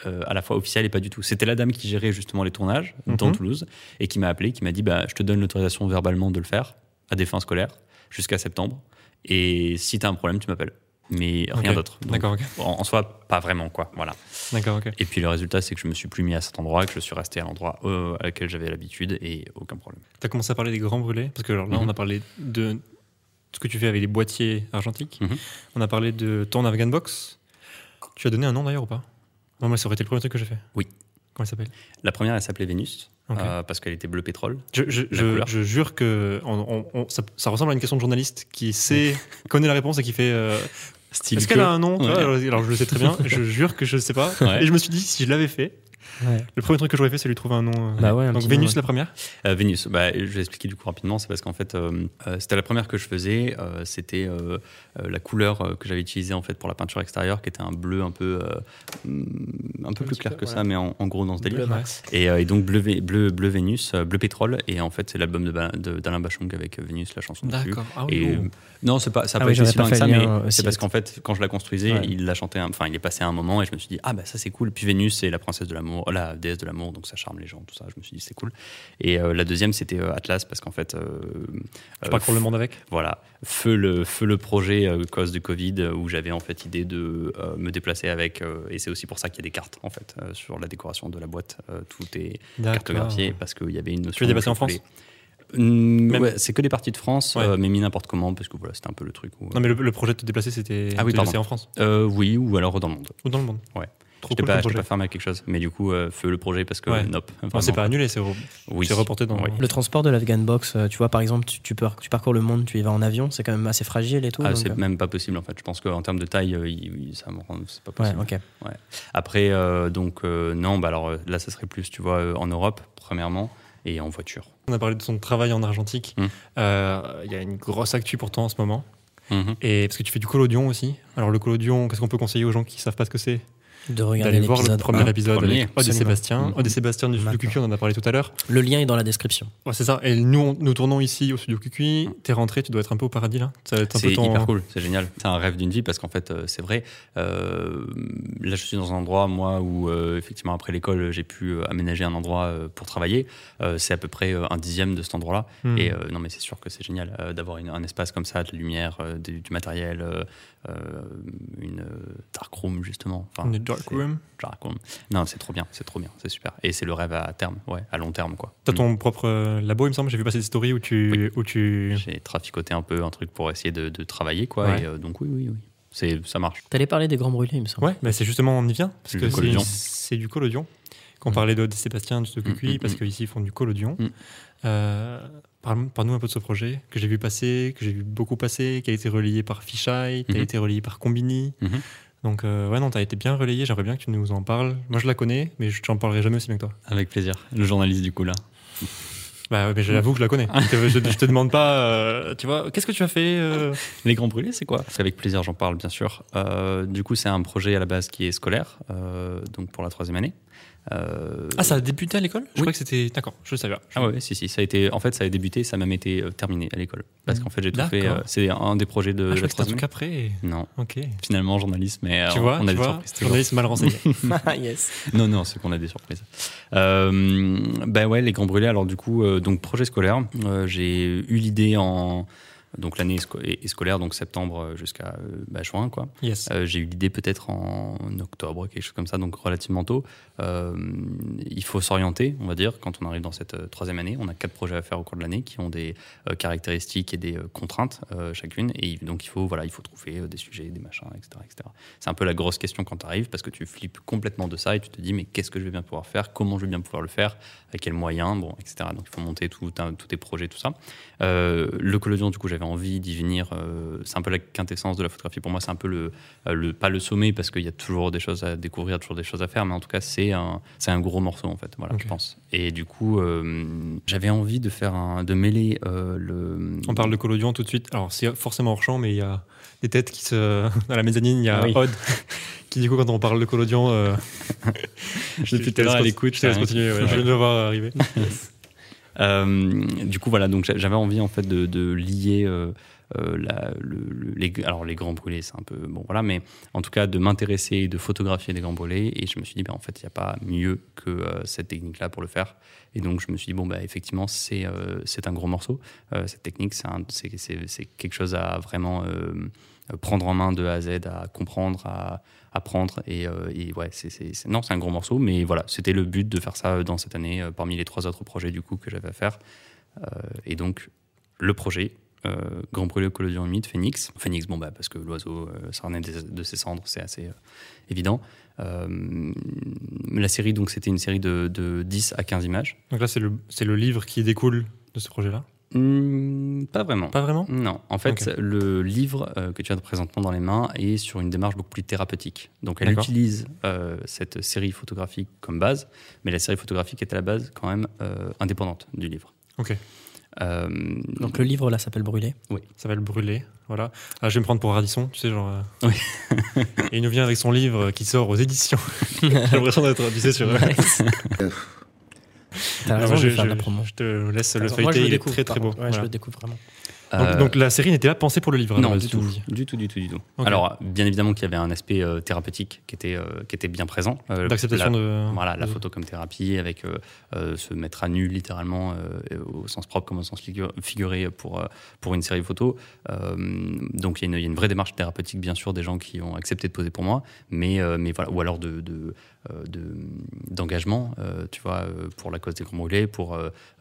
à la fois officiel et pas du tout. C'était la dame qui gérait justement les tournages dans Mhm. Toulouse et qui m'a appelé, qui m'a dit bah, Je te donne l'autorisation verbalement de le faire à des fins scolaires jusqu'à septembre. Et si tu as un problème, tu m'appelles. Mais rien d'autre. D'accord, ok. En, en soi, pas vraiment, quoi. Voilà. D'accord, ok. Et puis le résultat, c'est que je me suis plus mis à cet endroit, que je suis resté à l'endroit euh, à lequel j'avais l'habitude et aucun problème. Tu as commencé à parler des grands brûlés? Parce que alors, là, Mhm. on a parlé de ce que tu fais avec les boîtiers argentiques. Mhm. On a parlé de ton Afghan Box. Tu as donné un nom d'ailleurs ou pas? Non, moi, ça aurait été le premier truc que j'ai fait. Oui. Comment il s'appelle? La première, elle s'appelait Vénus, euh, parce qu'elle était bleu pétrole. Je, je- La je- couleur. je jure que on- on- on- ça, ça ressemble à une question de journaliste qui sait, connaît la réponse et qui fait. euh, Est-ce qu'elle a un nom Ouais. alors, alors, je le sais très bien. je jure que je ne sais pas. Ouais. Et je me suis dit, si je l'avais fait, Ouais. le premier truc que j'aurais fait, c'est lui trouver un nom. euh. Bah ouais, un Donc Vénus nom, la première? Euh, Vénus, bah, je vais expliquer du coup rapidement. C'est parce qu'en fait, euh, c'était la première que je faisais. euh, c'était la couleur que j'avais utilisée en fait pour la peinture extérieure, qui était un bleu un peu, euh, hum, un peu Un plus clair peu, que ça, mais en, en gros dans ce délire. Bleu. Et, euh, et donc bleu, bleu, bleu Vénus, bleu pétrole. Et en fait, c'est l'album de Ba- de- d'Alain Bachung avec Vénus, la chanson. dessus. Ah Et, euh, non, c'est pas, ça Ah n'a oui, pas été si loin que ça, mais c'est parce qu'en fait, quand je la construisais, il l'a chanté, enfin, il est passé à un moment et je me suis dit, ah bah ça c'est cool. Puis Vénus, c'est la princesse de l'amour, la déesse de l'amour, donc ça charme les gens, tout ça. Je me suis dit, c'est cool. Et euh, la deuxième, c'était euh, Atlas, parce qu'en fait. Tu euh, parcours le monde avec? voilà, feu le, feu le projet cause du Covid où j'avais en fait idée de me déplacer avec et c'est aussi pour ça qu'il y a des cartes en fait sur la décoration de la boîte. Tout est cartographié parce qu'il y avait une notion. Tu déplacé que en je France ouais, c'est que des parties de France, Ouais. euh, mais mis n'importe comment parce que voilà, c'était un peu le truc. Où, Non, mais le, le projet de te déplacer, c'était Ah oui, te en France? Euh, oui, ou alors dans le monde. ou dans le monde. Ouais. Trop Je cool pas, projet. pas fermé à quelque chose, mais du coup, euh, feu le projet parce que Ouais. nope. Non, vraiment. c'est pas annulé, c'est re- Oui. reporté dans. Oui. Le transport de l'Afghan Box, euh, tu vois, par exemple, tu, tu, par- tu parcours le monde, tu y vas en avion, c'est quand même assez fragile et tout. Ah, c'est euh, même pas possible en fait. Je pense qu'en termes de taille, euh, il- il- ça me rend, c'est pas Ouais, possible. Après, euh, donc, euh, non, bah alors là, ça serait plus, tu vois, euh, en Europe, premièrement, et en voiture. On a parlé de son travail en argentique. Euh, Il y a une grosse actu pour toi en ce moment. Mhm. Et parce que tu fais du collodion aussi. Alors le collodion, qu'est-ce qu'on peut conseiller aux gens qui savent pas ce que c'est? De regarder D'aller voir le premier épisode Premier. avec. Sébastien. Mhm. Odé Sébastien du studio. QQ, on en a parlé tout à l'heure. Le lien est dans la description. Ouais, c'est ça. Et nous, on- nous tournons ici au studio QQ. T'es rentré, tu dois être un peu au paradis là. C'est ton. hyper cool, c'est génial. C'est un rêve d'une vie parce qu'en fait, euh, c'est vrai. euh, là, je suis dans un endroit, moi, où euh, effectivement, après l'école, j'ai pu euh, aménager un endroit euh, pour travailler. Euh, c'est à peu près euh, un dixième de cet endroit-là. Hmm. Et euh, non, mais c'est sûr que c'est génial euh, d'avoir un espace comme ça, de la lumière, euh, du, du matériel, une euh, dark room, justement. Enfin, Une dark room. dark room. Non, c'est trop bien, c'est trop bien, c'est super. Et c'est le rêve à terme, ouais, à long terme, quoi. T'as Mm. ton propre euh, labo, il me semble. J'ai vu passer des stories où tu, où tu. J'ai traficoté un peu un truc pour essayer de, de travailler, quoi. Ouais. Et euh, donc, oui, oui, oui. C'est, ça marche. T'allais parler des grands brûlés, il me semble. Ouais, mais c'est justement on y vient parce Le que c'est du collodion qu'on parlait de, de Sébastien Stokuki, Mm, mm, parce mm. qu'ici ils font du collodion. Euh, parle- Parle-nous un peu de ce projet que j'ai vu passer, que j'ai vu beaucoup passer, qui a été relayé par Fisheye, qui a Mhm. été relayé par Combini. Mhm. Donc, euh, ouais, non, t'as été bien relayé. J'aimerais bien que tu nous en parles. Moi, je la connais, mais je t'en parlerai jamais aussi bien que toi. Avec plaisir. Le journaliste, du coup, là. Bah, ouais, mais j'avoue que je la connais. je, je te demande pas, euh, tu vois, qu'est-ce que tu as fait euh Les Grands Brûlés, c'est quoi? Avec plaisir, j'en parle, bien sûr. Du coup, c'est un projet à la base qui est scolaire, donc pour la troisième année. Euh, Ah, ça a débuté à l'école? Je Oui. crois que c'était. D'accord, je savais pas. Ah ouais, si, si, ça a été, en fait, ça a débuté, ça a même été euh, terminé à l'école. Parce qu'en fait, j'ai tout fait, euh, c'est un des projets de Ah, je la truc après. Non, Ok. finalement, journaliste, mais euh, tu vois, on a tu des vois, surprises journaliste mal renseigné. yes. Non, non, c'est qu'on a des surprises. Euh, ben ouais, les Grands Brûlés, alors du coup, euh, donc projet scolaire, euh, j'ai eu l'idée en. Donc l'année est scolaire, donc septembre jusqu'à euh, bah, juin, quoi. yes. Euh, j'ai eu l'idée peut-être en octobre, quelque chose comme ça, donc relativement tôt. Euh, il faut s'orienter, on va dire, quand on arrive dans cette euh, troisième année. On a quatre projets à faire au cours de l'année qui ont des euh, caractéristiques et des euh, contraintes euh, chacune. Et donc il faut, voilà, il faut trouver euh, des sujets, des machins, etc. etc. C'est un peu la grosse question quand tu arrives parce que tu flippes complètement de ça et tu te dis mais qu'est-ce que je vais bien pouvoir faire? Comment je vais bien pouvoir le faire? Avec quels moyens? Bon, etc. Donc il faut monter tout tous tes projets, tout ça. Euh, le collodion, du coup, j'avais envie d'y venir. euh, c'est un peu la quintessence de la photographie. Pour moi, c'est un peu le, euh, le pas le sommet parce qu'il y a toujours des choses à découvrir, toujours des choses à faire. Mais en tout cas, c'est un, c'est un gros morceau en fait. Voilà, je pense. Et du coup, euh, j'avais envie de faire un, de mêler euh, le. On parle de collodion tout de suite. Alors, c'est forcément hors champ, mais il y a des têtes qui se. Dans la mezzanine, il y a Oui. Odd qui, du coup, quand on parle de collodion. Euh... Depuis te laisse à l'écoute, Je te laisse continuer, ouais, je viens de le voir arriver. Du coup, voilà, donc j'a- j'avais envie en fait de, lier euh, euh, les, alors les grands brûlés, c'est un peu bon, voilà, mais en tout cas de m'intéresser et de photographier des grands brûlés. Et je me suis dit, ben, en fait, il n'y a pas mieux que euh, cette technique-là pour le faire. Et donc, je me suis dit, bon, bah, effectivement, c'est euh, c'est un gros morceau. Euh, cette technique, c'est quelque chose à vraiment euh, prendre en main de A à Z, à comprendre, à apprendre. Et, euh, et ouais, c'est non, c'est un gros morceau, mais voilà, c'était le but de faire ça dans cette année, euh, parmi les trois autres projets du coup que j'avais à faire. Euh, et donc, le projet. euh, Grand brûlé au collodion humide, Phoenix. Phoenix, bon, bah, parce que l'oiseau euh, ça renaît de ses cendres, c'est assez euh, évident. Euh, la série, donc, c'était une série de, de 10 à 15 images. Donc là, c'est le, le livre qui découle de ce projet-là? Hmm, pas vraiment. Pas vraiment Non, en fait, le livre euh, que tu as présentement dans les mains est sur une démarche beaucoup plus thérapeutique. Donc, elle utilise euh, cette série photographique comme base, mais la série photographique est à la base quand même euh, indépendante du livre. Ok. Euh, Donc le livre là s'appelle Brûlé. Ça s'appelle Brûler. Voilà. Ah, je vais me prendre pour Radisson, tu sais, genre. euh, Oui. et il nous vient avec son livre qui sort aux éditions. J'ai l'impression d'être, tu sais, sur. T'as raison, je je, vais faire de la promo. je te laisse le feuilleter, le il est très très beau. Ouais, Voilà. Je le découvre vraiment. Donc, euh, donc la série n'était pas pensée pour le livre. non, du tout, du tout, du tout, du tout. Alors, bien évidemment qu'il y avait un aspect euh, thérapeutique qui était, euh, qui était bien présent. Euh, D'acceptation de. Voilà, la de- photo comme thérapie, avec euh, euh, se mettre à nu littéralement euh, au sens propre comme au sens figu- figuré pour, euh, pour une série photo. Euh, donc il y, a une- il y a une vraie démarche thérapeutique, bien sûr, des gens qui ont accepté de poser pour moi, mais, euh, mais voilà, ou alors de, de, euh, de- d'engagement, euh, tu vois, euh, pour la cause des grands brûlés, pour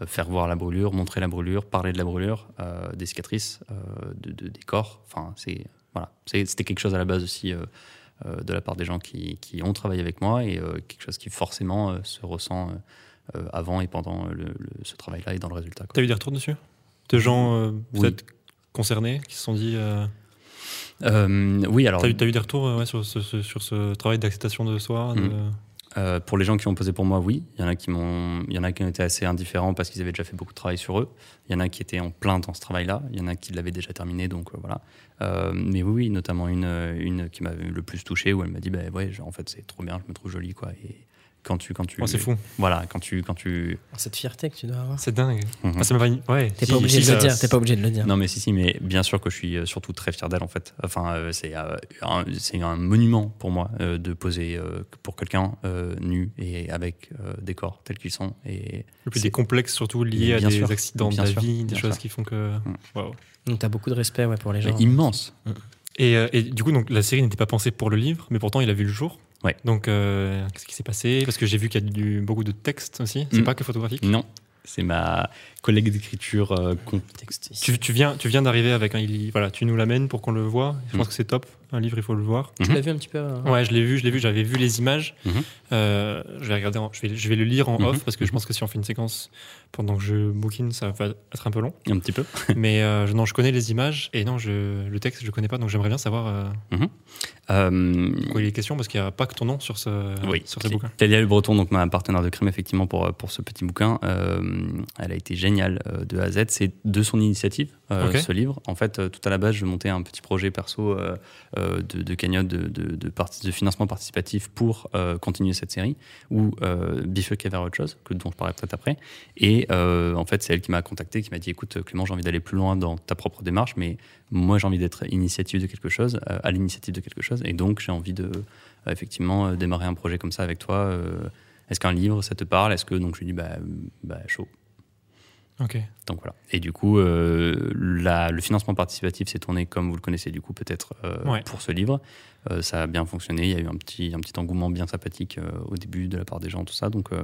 faire voir la brûlure, montrer la brûlure, parler de la brûlure, des cicatrices, de, de- des corps. Enfin, c'est voilà, c'était quelque chose à la base aussi. de la part des gens qui, qui ont travaillé avec moi et quelque chose qui forcément se ressent avant et pendant le- le- ce travail-là et dans le résultat. quoi. T'as eu des retours dessus? De gens Oui. concernés qui se sont dit. Euh, oui, alors T'as eu, t'as eu des retours euh, ouais, sur, ce, ce- sur ce travail d'acceptation de soi de- Mm. euh, pour les gens qui ont posé pour moi, oui. Il y en a qui m'ont, il y en a qui ont été assez indifférents parce qu'ils avaient déjà fait beaucoup de travail sur eux. Il y en a qui étaient en plein dans ce travail-là. Il y en a qui l'avaient déjà terminé, donc euh, voilà. Euh, mais oui, oui, notamment une, euh, une qui m'a le plus touché où elle m'a dit, bah ouais, genre, en fait, c'est trop bien, je me trouve jolie, quoi. Et quand tu, quand tu, Oh, c'est fou. Voilà, quand tu, quand tu. Cette fierté que tu dois avoir. C'est dingue. Ah, ça m'a pas- Ouais. T'es si- pas obligé si, de le dire. T'es pas obligé de le dire. Non, mais si, si, mais bien sûr que je suis euh, surtout très fier d'elle, en fait. Enfin, euh, c'est euh, un, c'est un monument pour moi euh, de poser euh, pour quelqu'un euh, nu et avec euh, des corps tels qu'ils sont. Et Et puis des complexes surtout liés à des sûr. accidents Bien de la sûr. vie, des choses sûr. qui font que. Mm. Waouh. Donc t'as beaucoup de respect ouais, pour les mais gens. immense. Et, euh, et du coup, donc, la série n'était pas pensée pour le livre, mais pourtant il a vu le jour. Ouais. Donc, euh, qu'est-ce qui s'est passé? Parce que j'ai vu qu'il y a du, beaucoup de textes aussi. C'est Mm. pas que photographique? Non, c'est ma collègue d'écriture. euh. Tu, tu viens, tu viens d'arriver avec un. il- Voilà, tu nous l'amènes pour qu'on le voit. Je pense Mm. que c'est top. Un livre, il faut le voir. Tu Mhm. l'as vu un petit peu euh, Ouais, je l'ai vu, je l'ai vu, j'avais vu les images. Mhm. Euh, je vais regarder, en- je vais, je vais le lire en Mhm. off parce que je pense que si on fait une séquence pendant que je bouquine, ça va être un peu long. Un petit peu. Mais euh, non, je connais les images et non, je, le texte, je connais pas, donc j'aimerais bien savoir quoi il est question parce qu'il n'y a pas que ton nom sur ce, Oui, sur ce bouquin. Clélia Le Breton, donc ma partenaire de crime, effectivement, pour, pour ce petit bouquin, elle a été géniale de A à Z. C'est de son initiative, ce livre. En fait, tout à la base, je montais un petit projet perso de, de de, de, de, financement participatif pour euh, continuer cette série, ou euh, bifurquer vers autre chose, dont je parlerai peut-être après. Et euh, en fait, c'est elle qui m'a contacté, qui m'a dit écoute, Clément, j'ai envie d'aller plus loin dans ta propre démarche, mais moi, j'ai envie d'être initiative de quelque chose, euh, à l'initiative de quelque chose, et donc j'ai envie de euh, effectivement euh, démarrer un projet comme ça avec toi. euh, Est-ce qu'un livre, ça te parle? Est-ce que donc je lui dis bah, bah chaud. Donc voilà. Et du coup, euh, la- le financement participatif s'est tourné comme vous le connaissez du coup peut-être euh, Ouais. pour ce livre. Euh, ça a bien fonctionné. Il y a eu un petit, un petit engouement bien sympathique euh, au début de la part des gens, tout ça. Donc euh,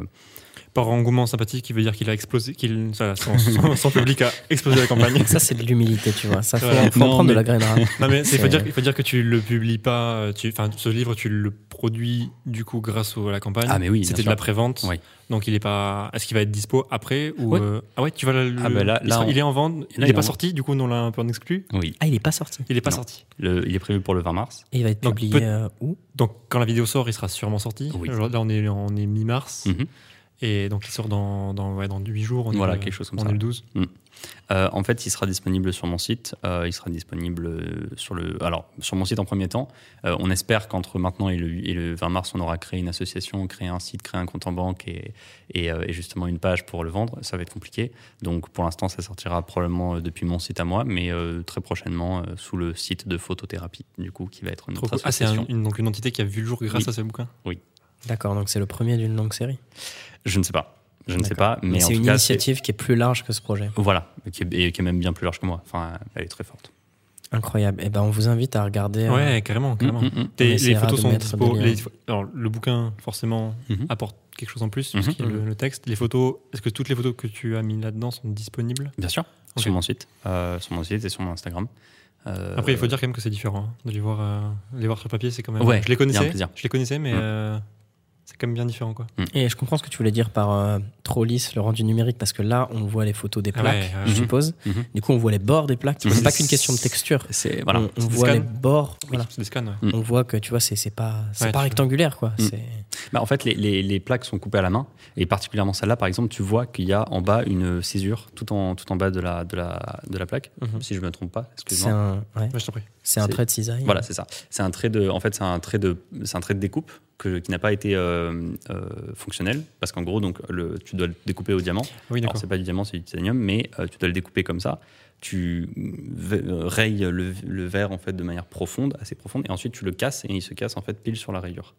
Par engouement sympathique, qui veut dire qu'il a explosé, qu'il, ça, son, son- son public a explosé la campagne. Ça, c'est de l'humilité, tu vois. Ça, faut, Ouais. faut en Non, prendre de la graine. rare. Non mais il faut dire, il faut dire que tu le publies pas. tu- Enfin, ce livre, tu le produis du coup grâce au- à la campagne. Ah, mais oui, C'était de la prévente. Oui. Donc il est pas. Est-ce qu'il va être dispo après ou Ouais. euh, Ah ouais, tu vas le. Ah bah là- il, là, sera- on- il est en vente. Là, il il est est pas en- sorti. Du coup, on l'a un peu en exclu. oui, Ah, il est pas sorti. Il est pas Non. sorti. Le- il est prévu pour le 20 mars. Et il va être Donc, publié peut- euh, où? Donc quand la vidéo sort, il sera sûrement sorti. Oui. Là, on est on est mi-mars Mhm. et donc il sort dans dans ouais, dans 8 jours. On est Voilà, le- quelque chose comme on ça. est le 12. Euh, en fait, il sera disponible sur mon site. euh, il sera disponible sur le. Alors, sur mon site en premier temps. Euh, on espère qu'entre maintenant et le, et le 20 mars, on aura créé une association, créé un site, créé un compte en banque et, et, euh, et justement une page pour le vendre. Ça va être compliqué. Donc, pour l'instant, ça sortira probablement depuis mon site à moi, mais euh, très prochainement euh, sous le site de photothérapie, du coup, qui va être Trop notre cool. Ah, c'est association. un- une, donc une entité qui a vu le jour grâce Oui. à ce bouquin? D'accord, donc c'est le premier d'une longue série. Je ne sais pas. Je ne sais pas, mais c'est une cas, initiative qui est plus large que ce projet. Voilà, et qui, est, et qui est même bien plus large que moi. Enfin, elle est très forte. Incroyable. Et ben, on vous invite à regarder. euh, Ouais, carrément, carrément. Mm, mm, mm. On les photos sont dispo. les- alors, le bouquin, forcément, Mhm. apporte quelque chose en plus, Mhm. le, Mhm. le texte. Les photos, est-ce que toutes les photos que tu as mis là-dedans sont disponibles? Bien sûr, sur mon site, euh, sur mon site et sur mon Instagram. Euh, Après, il faut dire quand même que c'est différent. hein, de les voir, euh, les voir sur papier, c'est quand même. Ouais, je les connaissais. Je les connaissais, mais c'est quand même bien différent, quoi. Et je comprends ce que tu voulais dire par euh, trop lisse, le rendu numérique, parce que là, on voit les photos des Ah plaques, ouais, ouais. je Mhm. suppose. Mhm. Du coup, on voit les bords des plaques. C'est Mhm. pas qu'une question de texture. C'est voilà. On, voit scans les bords. Oui, Voilà. c'est des scans. ouais. Mm. On voit que tu vois, c'est c'est pas, c'est Ouais, pas rectangulaire, quoi. Mm. C'est Bah, en fait, les, les- les plaques sont coupées à la main et particulièrement celle-là, par exemple, tu vois qu'il y a en bas une césure tout en tout en bas de la de la de la plaque. Mhm. Si je me trompe pas, c'est excuse-moi. un, ouais, Ouais, je t'en prie. c'est un trait de cisaille. Voilà, c'est ça. C'est un trait de, en fait, c'est un trait de, c'est un trait de découpe que, qui n'a pas été euh, euh, fonctionnel parce qu'en gros, donc, le, tu dois le découper au diamant. Oui, Alors, c'est pas du diamant, c'est du titanium, mais euh, tu dois le découper comme ça. Tu ve- euh, rayes le, le verre en fait de manière profonde, assez profonde, et ensuite tu le casses et il se casse en fait pile sur la rayure.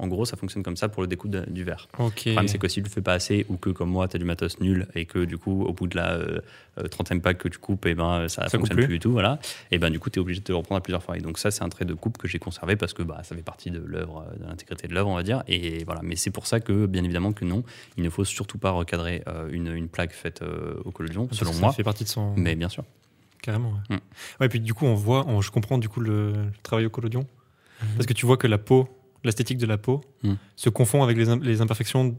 En gros, ça fonctionne comme ça pour le découpe de- du verre. Ok. Le problème, c'est que si tu le fais pas assez ou que, comme moi, tu as du matos nul et que, du coup, au bout de la euh, euh, 30e pack que tu coupes, et ben, ça ne Ça fonctionne plus. plus. du tout. Voilà. Et ben, du coup, tu es obligé de te le reprendre à plusieurs fois. Et donc, ça, c'est un trait de coupe que j'ai conservé parce que bah, ça fait partie de l'œuvre, euh, de l'intégrité de l'œuvre, on va dire. Et voilà. Mais c'est pour ça que, bien évidemment, que non, il ne faut surtout pas recadrer euh, une, une plaque faite euh, au collodion, selon moi. Ça fait partie de son. Mais bien sûr. Carrément. Ouais. Mm. Ouais, puis du coup, on voit, on- je comprends du coup le, le travail au collodion. Mhm. Parce que tu vois que la peau, l'esthétique de la peau, Mm. se confond avec les, im- les imperfections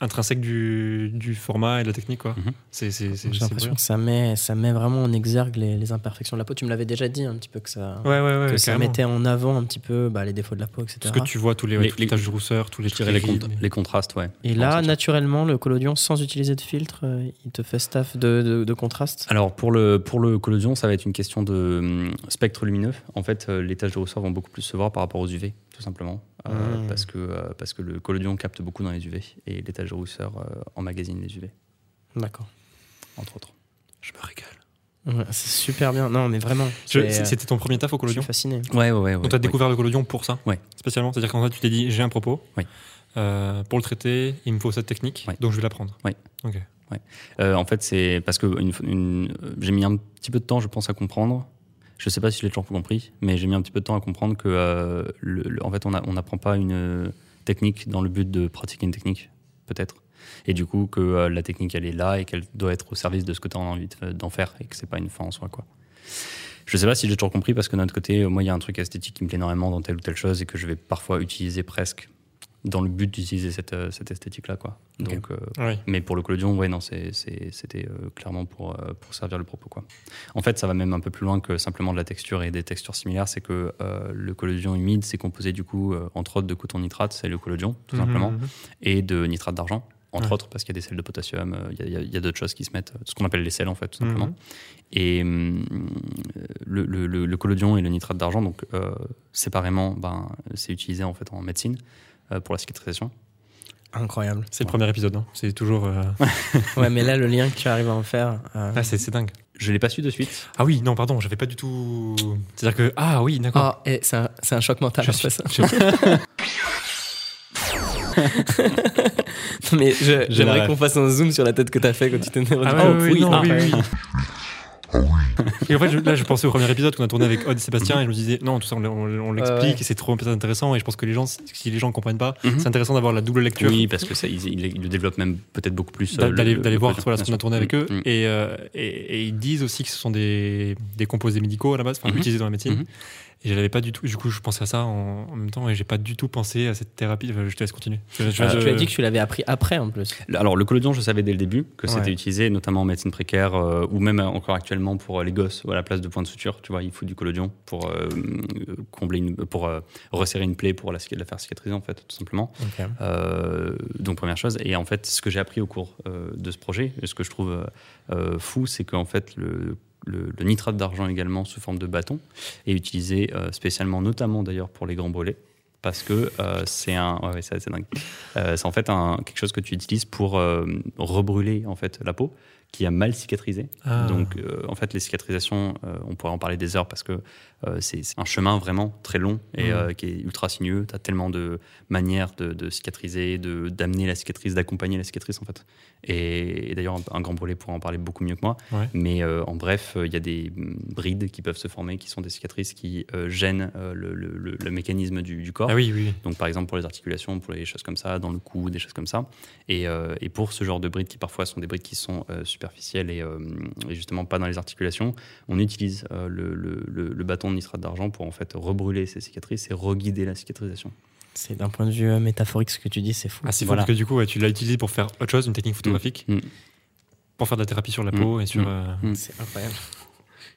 intrinsèques du, du format et de la technique. quoi. Mhm. C'est J'ai l'impression que ça met, ça met vraiment en exergue les, les imperfections de la peau. Tu me l'avais déjà dit un petit peu que ça, Ouais, ouais, ouais, que ça mettait en avant un petit peu bah, les défauts de la peau, etc. Parce que tu vois tous les, Les- toutes les les- taches de rousseur, tous les les, rides, les contrastes, ouais. Et là, naturellement, le collodion, sans utiliser de filtre, euh, il te fait staff de, de, de contraste. Alors pour le, pour le collodion, ça va être une question de hum, spectre lumineux. En fait, euh, les taches de rousseur vont beaucoup plus se voir par rapport aux UV, tout simplement. Euh, Mm. parce, que, euh, parce que le collodion capte beaucoup dans les UV et de rousseur euh, emmagasinent les UV, D'accord. entre autres. Je me régale. Ouais, c'est super bien. Non, mais vraiment. Je- euh, C'était ton premier taf au je collodion suis fasciné. Ouais, ouais, ouais. Donc tu as découvert le collodion pour ça Ouais. Spécialement C'est-à-dire qu'en fait, tu t'es dit, j'ai un propos. Oui. Euh, pour le traiter, il me faut cette technique, Ouais. donc je vais l'apprendre. Oui. Ok. Euh, en fait, c'est parce que une, une- euh, j'ai mis un petit peu de temps, je pense, à comprendre. Je sais pas si je l'ai toujours compris, mais j'ai mis un petit peu de temps à comprendre que, euh, en fait, on n'apprend pas une euh, technique dans le but de pratiquer une technique, peut-être. Et du coup, que euh, la technique, elle est là et qu'elle doit être au service de ce que tu as envie de- d'en faire et que c'est pas une fin en soi, quoi. Je sais pas si j'ai toujours compris parce que de notre côté, moi, il y a un truc esthétique qui me plaît énormément dans telle ou telle chose et que je vais parfois utiliser presque dans le but d'utiliser cette, euh, cette esthétique-là, quoi. Euh, Oui. mais pour le collodion, ouais, non, c'était euh, clairement pour, euh, pour servir le propos, quoi. En fait, ça va même un peu plus loin que simplement de la texture et des textures similaires. C'est que le collodion humide, c'est composé du coup, entre autres, de coton nitrate, c'est le collodion, tout simplement, Mhm. et de nitrate d'argent, entre Ouais. autres, parce qu'il y a des sels de potassium, il y a- d'autres choses qui se mettent, ce qu'on appelle les sels, en fait, tout simplement. Mhm. Et le, le, collodion et le nitrate d'argent, donc séparément, ben, c'est utilisé en fait en médecine pour la cicatrisation. Incroyable. C'est le premier épisode, hein. c'est toujours. euh, Ouais, mais là, le lien que tu arrives à en faire. euh, Ah, c'est c'est dingue. Je l'ai pas su de suite. Ah oui, non, pardon, j'avais pas du tout. C'est-à-dire que. Ah oui, d'accord. Et c'est un, c'est un choc mental. Je après suis- ça. Non, mais je- j'aimerais qu'on fasse un zoom sur la tête que t'as fait quand tu t'es Ah ouais, compte. oui, oui, non, oui, oui. Et en fait, je- là, je pensais au premier épisode qu'on a tourné avec Odd et Sébastien et je me disais, non, tout ça, on, on- on l'explique ouais. et c'est trop intéressant. Et je pense que les gens, si les gens ne comprennent pas, Mhm. c'est intéressant d'avoir la double lecture. Oui, parce que ça, ils, ils- ils le développent même peut-être beaucoup plus. euh, le- D'aller le- d'aller le voir voilà, ce qu'on a tourné avec eux. Mhm. Et, euh, et, et ils disent aussi que ce sont des, des composés médicaux à la base, enfin Mhm. utilisés dans la médecine. Et je l'avais pas du tout. Du coup, je pensais à ça en, en même temps et j'ai pas du tout pensé à cette thérapie. Enfin, je te laisse continuer. Je- je- Euh, je- Tu as dit que tu l'avais appris après en plus. Alors, le collodion, je savais dès le début que c'était utilisé, notamment en médecine précaire euh, ou même encore actuellement pour euh, les gosses ou à la place de point de suture. Tu vois, il faut du collodion pour euh, combler une, pour euh, resserrer une plaie pour la, la faire cicatriser en fait, tout simplement. Euh, donc première chose. Et en fait, ce que j'ai appris au cours euh, de ce projet, et ce que je trouve euh, euh, fou, c'est qu'en fait, le, le- le nitrate d'argent également sous forme de bâton est utilisé euh, spécialement, notamment d'ailleurs pour les grands brûlés. Parce que euh, c'est un, ouais, ouais, c'est dingue. Euh, c'est en fait un, quelque chose que tu utilises pour euh, rebrûler en fait la peau qui a mal cicatrisé. Ah. Donc, en fait, les cicatrisations, on pourrait en parler des heures parce que c'est c'est un chemin vraiment très long et Mhm. euh, qui est ultra sinueux. Tu as tellement de manières de, de cicatriser, de- d'amener la cicatrice, d'accompagner la cicatrice, en fait. Et, et d'ailleurs, un, un grand brûlé pourra en parler beaucoup mieux que moi. Ouais. Mais euh, en bref, euh, il y a des mm, brides qui peuvent se former, qui sont des cicatrices qui euh, gênent euh, le, le- le- le mécanisme du, du corps. Ah oui, oui. Donc, par exemple, pour les articulations, pour les choses comme ça, dans le cou, des choses comme ça. Et, euh, et pour ce genre de brides qui parfois sont des brides qui sont euh, superficielles et, euh, et justement pas dans les articulations, on utilise euh, le- le bâton de nitrate d'argent pour en fait rebrûler ces cicatrices et reguider la cicatrisation. C'est d'un point de vue euh, métaphorique ce que tu dis, c'est fou. Ah, c'est fou Voilà. parce que du coup, ouais, tu l'as utilisé pour faire autre chose, une technique photographique, Mm. pour faire de la thérapie sur la Mm. peau et sur. Mm. euh, Mm. C'est incroyable.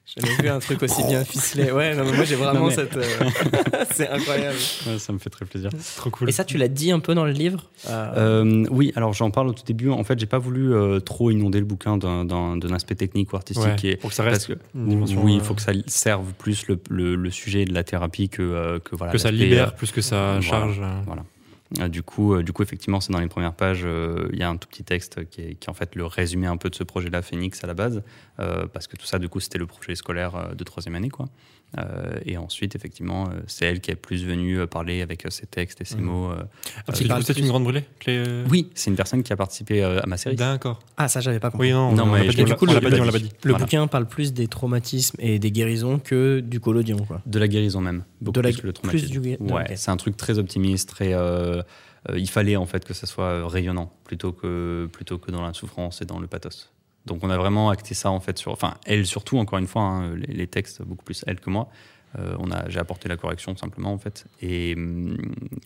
J'avais vu un truc aussi bien ficelé. Ouais, non, mais moi j'ai vraiment Non, mais- cette. euh, c'est incroyable. Ouais, ça me fait très plaisir. C'est trop cool. Et ça, tu l'as dit un peu dans le livre euh, Euh, oui, alors j'en parle au tout début. En fait, j'ai pas voulu euh, trop inonder le bouquin d'un- d'un d'un aspect technique ou artistique. Ouais, est- pour que ça parce reste que, une dimension, oui, il euh, faut que ça serve plus le, le- le sujet de la thérapie que, euh, que voilà. que ça libère plus que ça voilà. charge. Euh, Du coup, euh, du coup, effectivement, c'est dans les premières pages. euh, Il y a un tout petit texte qui est, qui est en fait le résumé un peu de ce projet-là, Phoenix à la base, euh, parce que tout ça, du coup, c'était le projet scolaire euh, de troisième année, quoi. Euh, et ensuite, effectivement, euh, c'est elle qui est plus venue euh, parler avec euh, ses textes et ses Mhm. mots. euh. Coup, c'est une grande brûlée les, euh, Oui, c'est une personne qui a participé euh, à ma série. D'accord. Ah, ça, j'avais pas compris. Oui, non, Non, on mais du coup, on l'a le- pas dit, on l'a pas dit. Le Voilà. bouquin parle plus des traumatismes et des guérisons que du collodion, quoi. De la guérison même. Beaucoup De la- plus que le traumatisme. plus du gué- Ouais, c'est un truc très optimiste, très. euh, euh, il fallait en fait que ça soit euh, rayonnant plutôt que plutôt que dans la souffrance et dans le pathos. Donc on a vraiment acté ça en fait sur, enfin elle surtout encore une fois, hein, les, les textes beaucoup plus elle que moi. Euh, on a, j'ai apporté la correction simplement en fait, et hum,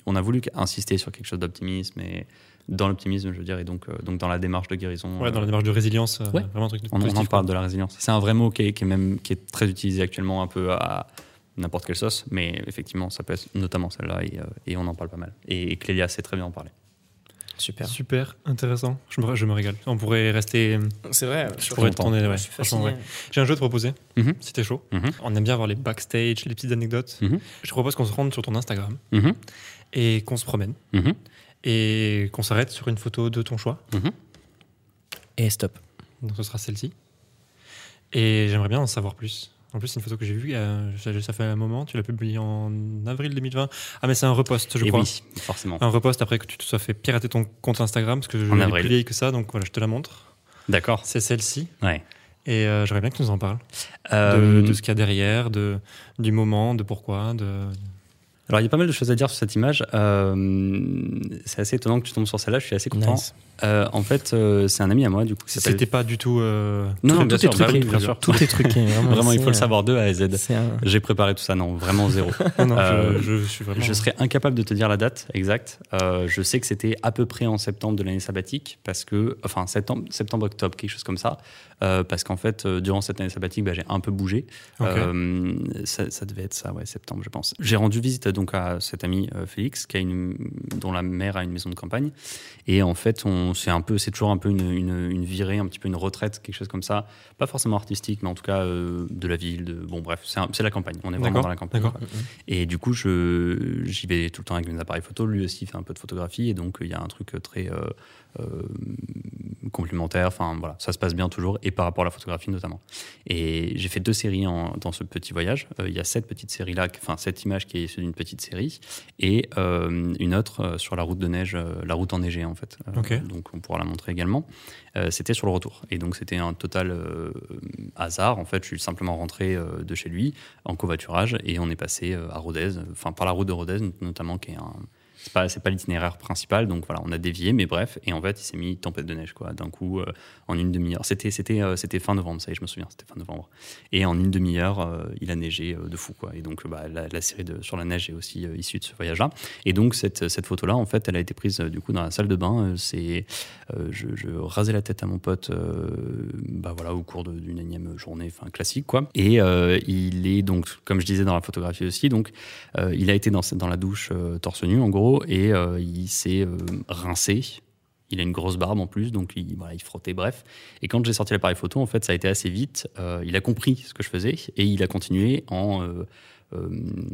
on a voulu insister sur quelque chose d'optimisme et dans l'optimisme, je veux dire, et donc euh, donc dans la démarche de guérison. Ouais, dans euh, la démarche de résilience, euh, Ouais. vraiment un truc de on, on positif, en quoi. parle de la résilience. C'est un vrai mot qui est, qui est même qui est très utilisé actuellement un peu à n'importe quelle sauce, mais effectivement, ça peut être notamment celle-là et, euh, et on en parle pas mal. Et, Clélia sait très bien en parler. Super. Super intéressant. Je me, je me régale. On pourrait rester. C'est vrai. Je pourrais tourner. Ouais, je ouais. J'ai un jeu à te proposer. Mhm. Si t'es chaud. Mhm. On aime bien voir les backstage, les petites anecdotes. Mhm. Je te propose qu'on se rende sur ton Instagram Mhm. et qu'on se promène Mhm. et qu'on s'arrête sur une photo de ton choix. Et stop. Donc ce sera celle-ci. Et j'aimerais bien en savoir plus. En plus, c'est une photo que j'ai vue, euh, ça, fait un moment, tu l'as publiée en avril 2020. Ah, mais c'est un repost, je Et crois. oui, forcément. Un repost après que tu te sois fait pirater ton compte Instagram, parce que je l'ai plus vieille que ça, donc voilà, je te la montre. D'accord. C'est celle-ci. Ouais. Et euh, j'aimerais bien que tu nous en parles. De, Euh, de ce qu'il y a derrière, de, du moment, de pourquoi. De... Alors, il y a pas mal de choses à dire sur cette image. Euh, c'est assez étonnant que tu tombes sur celle-là. Je suis assez content. Nice. Euh, en fait, euh, c'est un ami à moi, du coup. C'était pas du tout. euh, Non, tout- non, tout est bah truqué, bien sûr. Tout est truqué. Vraiment, Vraiment, il faut le euh, savoir de A à Z. Un- J'ai préparé tout ça, non, vraiment zéro. Non, Euh, je, je suis vraiment. Je serais incapable de te dire la date exacte. Euh, je sais que c'était à peu près en septembre de l'année sabbatique, parce que, enfin, septembre, septembre, octobre, quelque chose comme ça. Euh, parce qu'en fait, euh, durant cette année sabbatique, bah, j'ai un peu bougé. Euh, ça, ça devait être ça, ouais, septembre, je pense. J'ai rendu visite donc à cet ami euh, Félix, qui a une, dont la mère a une maison de campagne. Et en fait, on, c'est un peu, c'est toujours un peu une, une, une virée, un petit peu une retraite, quelque chose comme ça. Pas forcément artistique, mais en tout cas euh, de la ville. De, bon, bref, c'est, la campagne. On est vraiment dans la campagne. Et du coup, je, j'y vais tout le temps avec mes appareils photo. Lui aussi fait un peu de photographie. Et donc, il y a un truc très euh, euh, complémentaire. Enfin, voilà, ça se passe bien toujours. Et par rapport à la photographie notamment. Et j'ai fait deux séries en- dans ce petit voyage. Euh, il y a cette petite série-là, enfin, cette image qui est issue d'une petite série. Et euh, une autre sur la route de neige, la route enneigée, en fait. Donc, on pourra la montrer également. C'était sur le retour. Et donc, c'était un total hasard. En fait, je suis simplement rentré de chez lui en covoiturage et on est passé à Rodez, enfin par la route de Rodez notamment, qui est un. C'est pas, pas l'itinéraire principal, donc voilà, on a dévié, mais bref, et en fait, il s'est mis tempête de neige, quoi, d'un coup, euh, en une demi-heure. C'était, c'était, euh, c'était fin novembre, ça y est, je me souviens, c'était fin novembre. Et en une demi-heure, euh, il a neigé de fou, quoi. Et donc, bah, la, série de, sur la neige est aussi issue de ce voyage-là. Et donc, cette, cette photo-là, en fait, elle a été prise, du coup, dans la salle de bain. C'est, je, je rasais la tête à mon pote, bah voilà, au cours d'une énième journée, enfin, classique, quoi. Et il est donc, comme je disais dans la photographie aussi, donc, il a été dans, dans la douche torse nu, en gros, et euh, il s'est euh, rincé. Il a une grosse barbe en plus, donc il, voilà, il frottait, bref. Et quand j'ai sorti l'appareil photo, en fait, ça a été assez vite. Euh, il a compris ce que je faisais et il a continué en.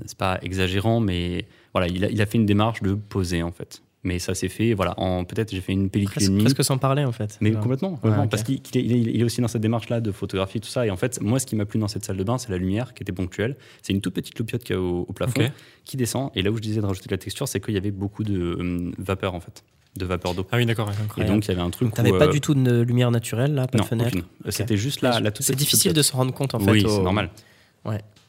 c'est pas exagérant, mais voilà, il a fait une démarche de poser, en fait. Mais ça s'est fait, voilà, en peut-être j'ai fait une pellicule et presque, demie. presque sans parler en fait. Mais complètement, complètement, ok. parce qu'il qu'il est, il est- il est aussi dans cette démarche-là de photographie, tout ça. Et en fait, moi, ce qui m'a plu dans cette salle de bain, c'est la lumière qui était ponctuelle. C'est une toute petite loupiote qu'il y a au, au plafond qui descend. Et là où je disais de rajouter de la texture, c'est qu'il y avait beaucoup de euh, vapeur, en fait, de vapeur d'eau. Ah oui, d'accord. ouais, Et donc, il y avait un truc. T'avais pas euh, du tout de lumière naturelle là, pas Non, de fenêtre. aucune. Euh, C'était juste la, la toute C'est petite difficile de se rendre compte en fait. Oui, au- c'est normal.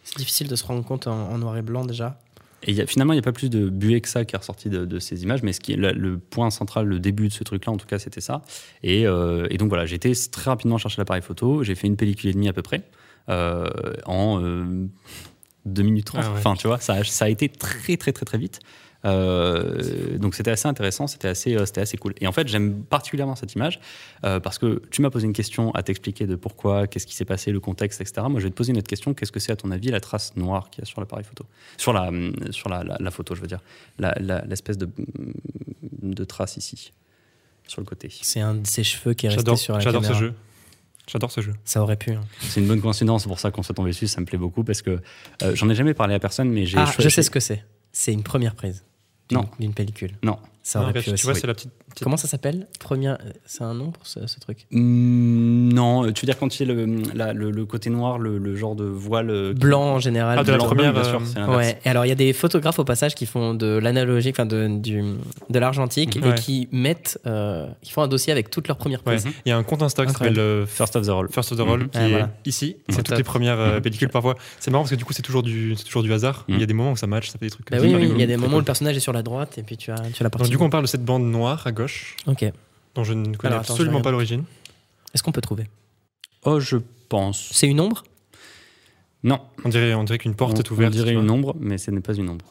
C'est difficile de se rendre compte en, en noir et blanc déjà. Et il y a- finalement, il n'y a pas plus de buée que ça qui est ressorti de, de ces images, mais ce qui est le, point central, le début de ce truc-là, en tout cas, c'était ça. Et, euh, et donc voilà, j'ai été très rapidement chercher l'appareil photo, j'ai fait une pellicule et demie à peu près, euh, en euh, 2 minutes 30. Ah ouais. Enfin, tu vois, ça a été très, très, très, très vite. Euh, donc c'était assez intéressant, c'était assez, euh, c'était assez cool. Et en fait, j'aime particulièrement cette image euh, parce que tu m'as posé une question à t'expliquer de pourquoi, qu'est-ce qui s'est passé, le contexte, etc. Moi, je vais te poser une autre question. Qu'est-ce que c'est à ton avis la trace noire qu'il y a sur l'appareil photo? Sur la, sur la, la- la photo, je veux dire. La- la- L'espèce de, de trace ici, sur le côté. C'est un de ses cheveux qui est resté sur la j'adore ce caméra. jeu. J'adore ce jeu. Ça aurait pu. hein. C'est une bonne coïncidence, c'est pour ça qu'on s'est tombé dessus, ça me plaît beaucoup parce que euh, j'en ai jamais parlé à personne, mais j'ai Ah, je sais ce que c'est. C'est une première prise. d'une- Non. D'une pellicule. Non. Ça Ah, pu tu vois, oui. c'est la petite. petite- Comment ça s'appelle? Première. C'est un nom pour ce, ce truc? Hum, non, tu veux dire quand il y a le, la- le, le côté noir, le, le genre de voile euh, qui- Blanc en général. Ah, de la Blanc, première, bien sûr, euh, l'inverse. Ouais, et alors il y a des photographes au passage qui font de l'analogique, enfin de, du, de l'argentique, Mhm. et Ouais. qui mettent, euh, qui font un dossier avec toutes leurs premières Ouais. prises. Il y a un compte Insta qui s'appelle euh, First of the Roll. First of the Roll, Mhm. qui Ouais, est voilà. ici. C'est C'est toutes les premières euh, Mhm. pellicules parfois. C'est marrant parce que du coup, c'est toujours du, c'est toujours du hasard. Mhm. Il y a des moments où ça match, ça fait des trucs. Bah euh, oui, il y a des moments où le personnage est sur la droite et puis tu as, tu as la partie. Donc, du coup, on parle de cette bande noire à gauche, ok. Est-ce dont je ne connais Alors, attends, absolument je pas l'origine. qu'on peut trouver Oh, je pense. C'est une ombre? Non. On dirait, on dirait qu'une porte on, est ouverte. On dirait tu vois. une ombre, mais ce n'est pas une ombre.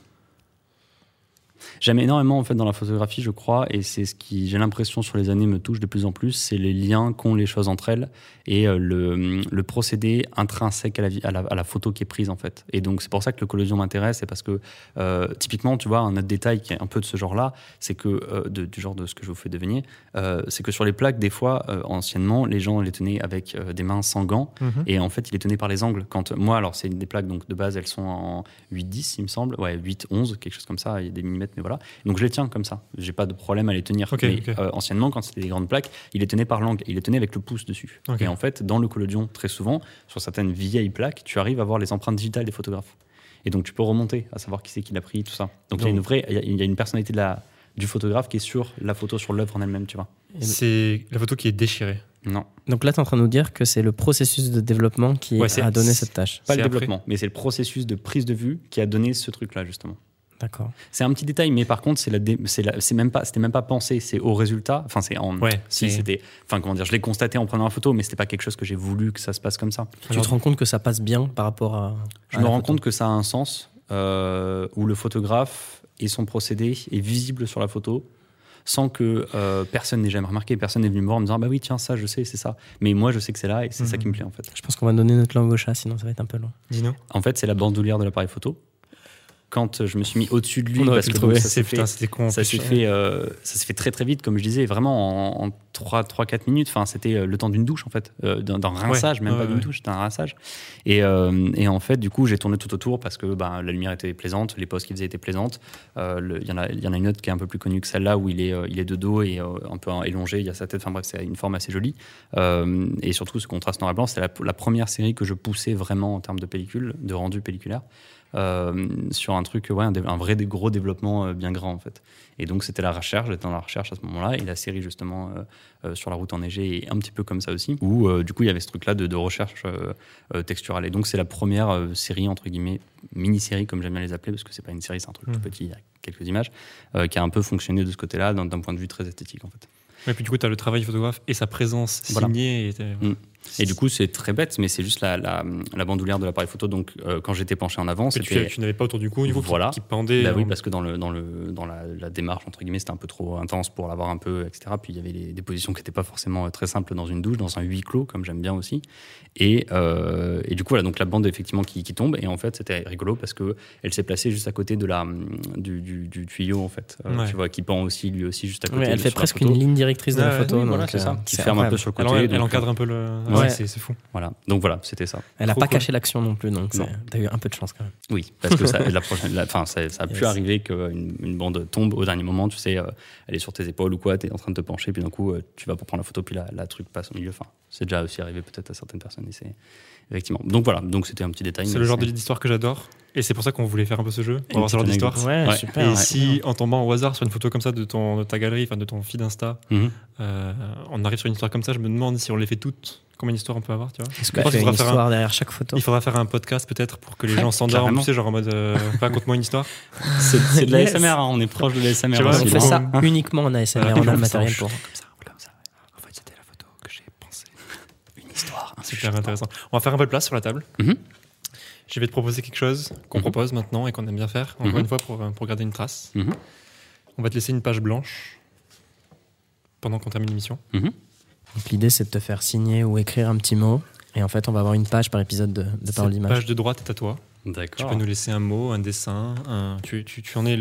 J'aime énormément en fait dans la photographie, je crois, et c'est ce qui, j'ai l'impression sur les années me touche de plus en plus, c'est les liens qu'ont les choses entre elles et euh, le, le procédé intrinsèque à la, vie- à, la, à la photo qui est prise en fait. Et donc c'est pour ça que le collodion m'intéresse, c'est parce que euh, typiquement, tu vois, un autre détail qui est un peu de ce genre-là, c'est que euh, de- du genre de ce que je vous fais deviner, euh, c'est que sur les plaques, des fois, anciennement, les gens les tenaient avec des mains sans gants. Mhm. Et en fait, il est tenu par les angles. Quand moi, alors c'est des plaques donc de base, elles sont en 8-10, il me semble, ouais, 8-11, quelque chose comme ça. Il y a des millimètres, mais voilà. Donc je les tiens comme ça. J'ai pas de problème à les tenir. Mais euh, anciennement, quand c'était des grandes plaques, il les tenait par l'angle. Il les tenait avec le pouce dessus. Et en fait, dans le collodion, très souvent, sur certaines vieilles plaques, tu arrives à voir les empreintes digitales des photographes. Et donc tu peux remonter à savoir qui c'est qui l'a pris, tout ça. Donc il y a une vraie, il y a- une personnalité de la du photographe qui est sur la photo, sur l'œuvre en elle-même, tu vois. C'est la photo qui est déchirée. Non, Donc là, tu es en train de nous dire que c'est le processus de développement qui Ouais, a donné cette tâche. pas le après. développement, mais c'est le processus de prise de vue qui a donné ce truc-là justement. D'accord. C'est un petit détail, mais par contre, c'est la, dé- c'est la- c'est même pas, c'était même pas pensé, c'est au résultat. Enfin, c'est en, Ouais, si c'était, enfin comment dire, je l'ai constaté en prenant la photo, mais c'était pas quelque chose que j'ai voulu que ça se passe comme ça. Tu te rends compte que ça passe bien par rapport à. Je à me rends photo compte que ça a un sens euh, où le photographe et son procédé est visible sur la photo sans que euh, personne n'ait jamais remarqué, personne n'est venu me voir en me disant bah oui tiens ça je sais c'est ça, mais moi je sais que c'est là et c'est ça qui me plaît en fait. Je pense qu'on va donner notre langue au chat, sinon ça va être un peu long. Dino? En fait c'est la bandoulière de l'appareil photo. Quand je me suis mis au-dessus de lui On parce que donc, ça s'est fait, Putain, c'était con. en ça plus. s'est fait, euh, ça s'est fait très très vite, comme je disais, vraiment en, en 3-4 minutes. Enfin, c'était euh, le temps d'une douche en fait, euh, d'un rinçage, même ouais, pas d'une ouais. douche, c'était un rinçage. Et, euh, et en fait, du coup, j'ai tourné tout autour parce que bah, la lumière était plaisante, les poses qu'il faisait étaient plaisantes. Il y, en a- il y en a une autre qui est un peu plus connue que celle-là où il est, il est de dos et un peu élongé, il y a sa tête. Enfin bref, c'est une forme assez jolie. Et surtout, ce contraste noir et blanc, c'est la, la première série que je poussais vraiment en termes de pellicule, de rendu pelliculaire. Euh, sur un truc, ouais, un, vrai gros développement euh, bien grand en fait. Et donc c'était la recherche, j'étais dans la recherche à ce moment-là, et la série justement euh, sur la route enneigée est un petit peu comme ça aussi, où du coup il y avait ce truc-là de, de recherche texturale. Et donc c'est la première série, entre guillemets, mini-série comme j'aime bien les appeler, parce que c'est pas une série, c'est un truc tout petit, il y a quelques images, qui a un peu fonctionné de ce côté-là, d'un point de vue très esthétique en fait. Et puis du coup, tu as le travail du photographe et sa présence Voilà. signée. Et. Et du coup c'est très bête, mais c'est juste la, la, la bandoulière de l'appareil photo, donc euh, quand j'étais penché en avant, que tu, c'était... tu n'avais pas autour du cou, du coup, qui- Voilà. qui, pendait. Bah oui, en- parce que dans, le, dans, le, dans la, la démarche, entre guillemets, c'était un peu trop intense pour l'avoir un peu, etc. Puis il y avait les- des positions qui n'étaient pas forcément euh, très simples dans une douche, dans un huis clos, comme j'aime bien aussi. Et, euh, et du coup, voilà, donc la bande, effectivement, qui, qui tombe. Et en fait, c'était rigolo parce qu'elle s'est placée juste à côté de la, du, du, du tuyau, en fait. Euh, Ouais. Tu vois, qui pend aussi, lui aussi, juste à côté. Ouais, elle fait presque photo. une ligne directrice de la photo. Oui, donc, voilà, c'est euh, ça. Qui c'est ferme un peu sur le côté. elle donc, encadre un peu le. Ouais. Ouais, c'est fou. Voilà. Donc voilà, c'était ça. Elle a Trop pas cool. caché l'action non plus, donc t'as eu un peu de chance quand même. Oui, parce que ça, la prochaine, la- enfin, ça, ça a pu arriver qu'une une bande tombe au dernier moment, tu sais, euh, elle est sur tes épaules ou quoi, tu es en train de te pencher, puis d'un coup, euh, tu vas pour prendre la photo, puis la, la truc passe au milieu. Enfin, c'est déjà aussi arrivé peut-être à certaines personnes. Et c'est effectivement. Donc voilà, donc c'était un petit détail. C'est le genre d'histoire que j'adore. Et c'est pour ça qu'on voulait faire un peu ce jeu. Pour avoir ce genre d'histoire. Ouais, Ouais. super. Et ouais. si, en tombant au hasard sur une photo comme ça de, ton, de ta galerie, enfin de ton feed Insta, Mhm. euh, on arrive sur une histoire comme ça, je me demande si on les fait toutes, combien d'histoires on peut avoir, tu vois. Est-ce que tu une faudra faire un- histoire derrière chaque photo Il faudra faire un podcast peut-être pour que les Ouais, gens s'endorment, tu sais, genre en mode euh, raconte-moi une histoire. C'est de la Yes. SMR, hein, on est proche de la SMR. Tu vois, aussi, On fait ça uniquement en ASMR, on a le matériel pour. Comme ça, comme ça. En fait, c'était la photo que j'ai pensée. Une histoire. un Super intéressant. On va faire un peu de place sur la table. Mhm. Je vais te proposer quelque chose qu'on Mhm. propose maintenant et qu'on aime bien faire, encore Mhm. une fois, pour, euh, pour garder une trace. On va te laisser une page blanche pendant qu'on termine l'émission. Donc, L'idée, c'est de te faire signer ou écrire un petit mot. Et en fait, on va avoir une page par épisode de, de parole d'image. page de droite est à toi. Tu D'accord. peux nous laisser un mot, un dessin. un- Tu, tu- tu en es,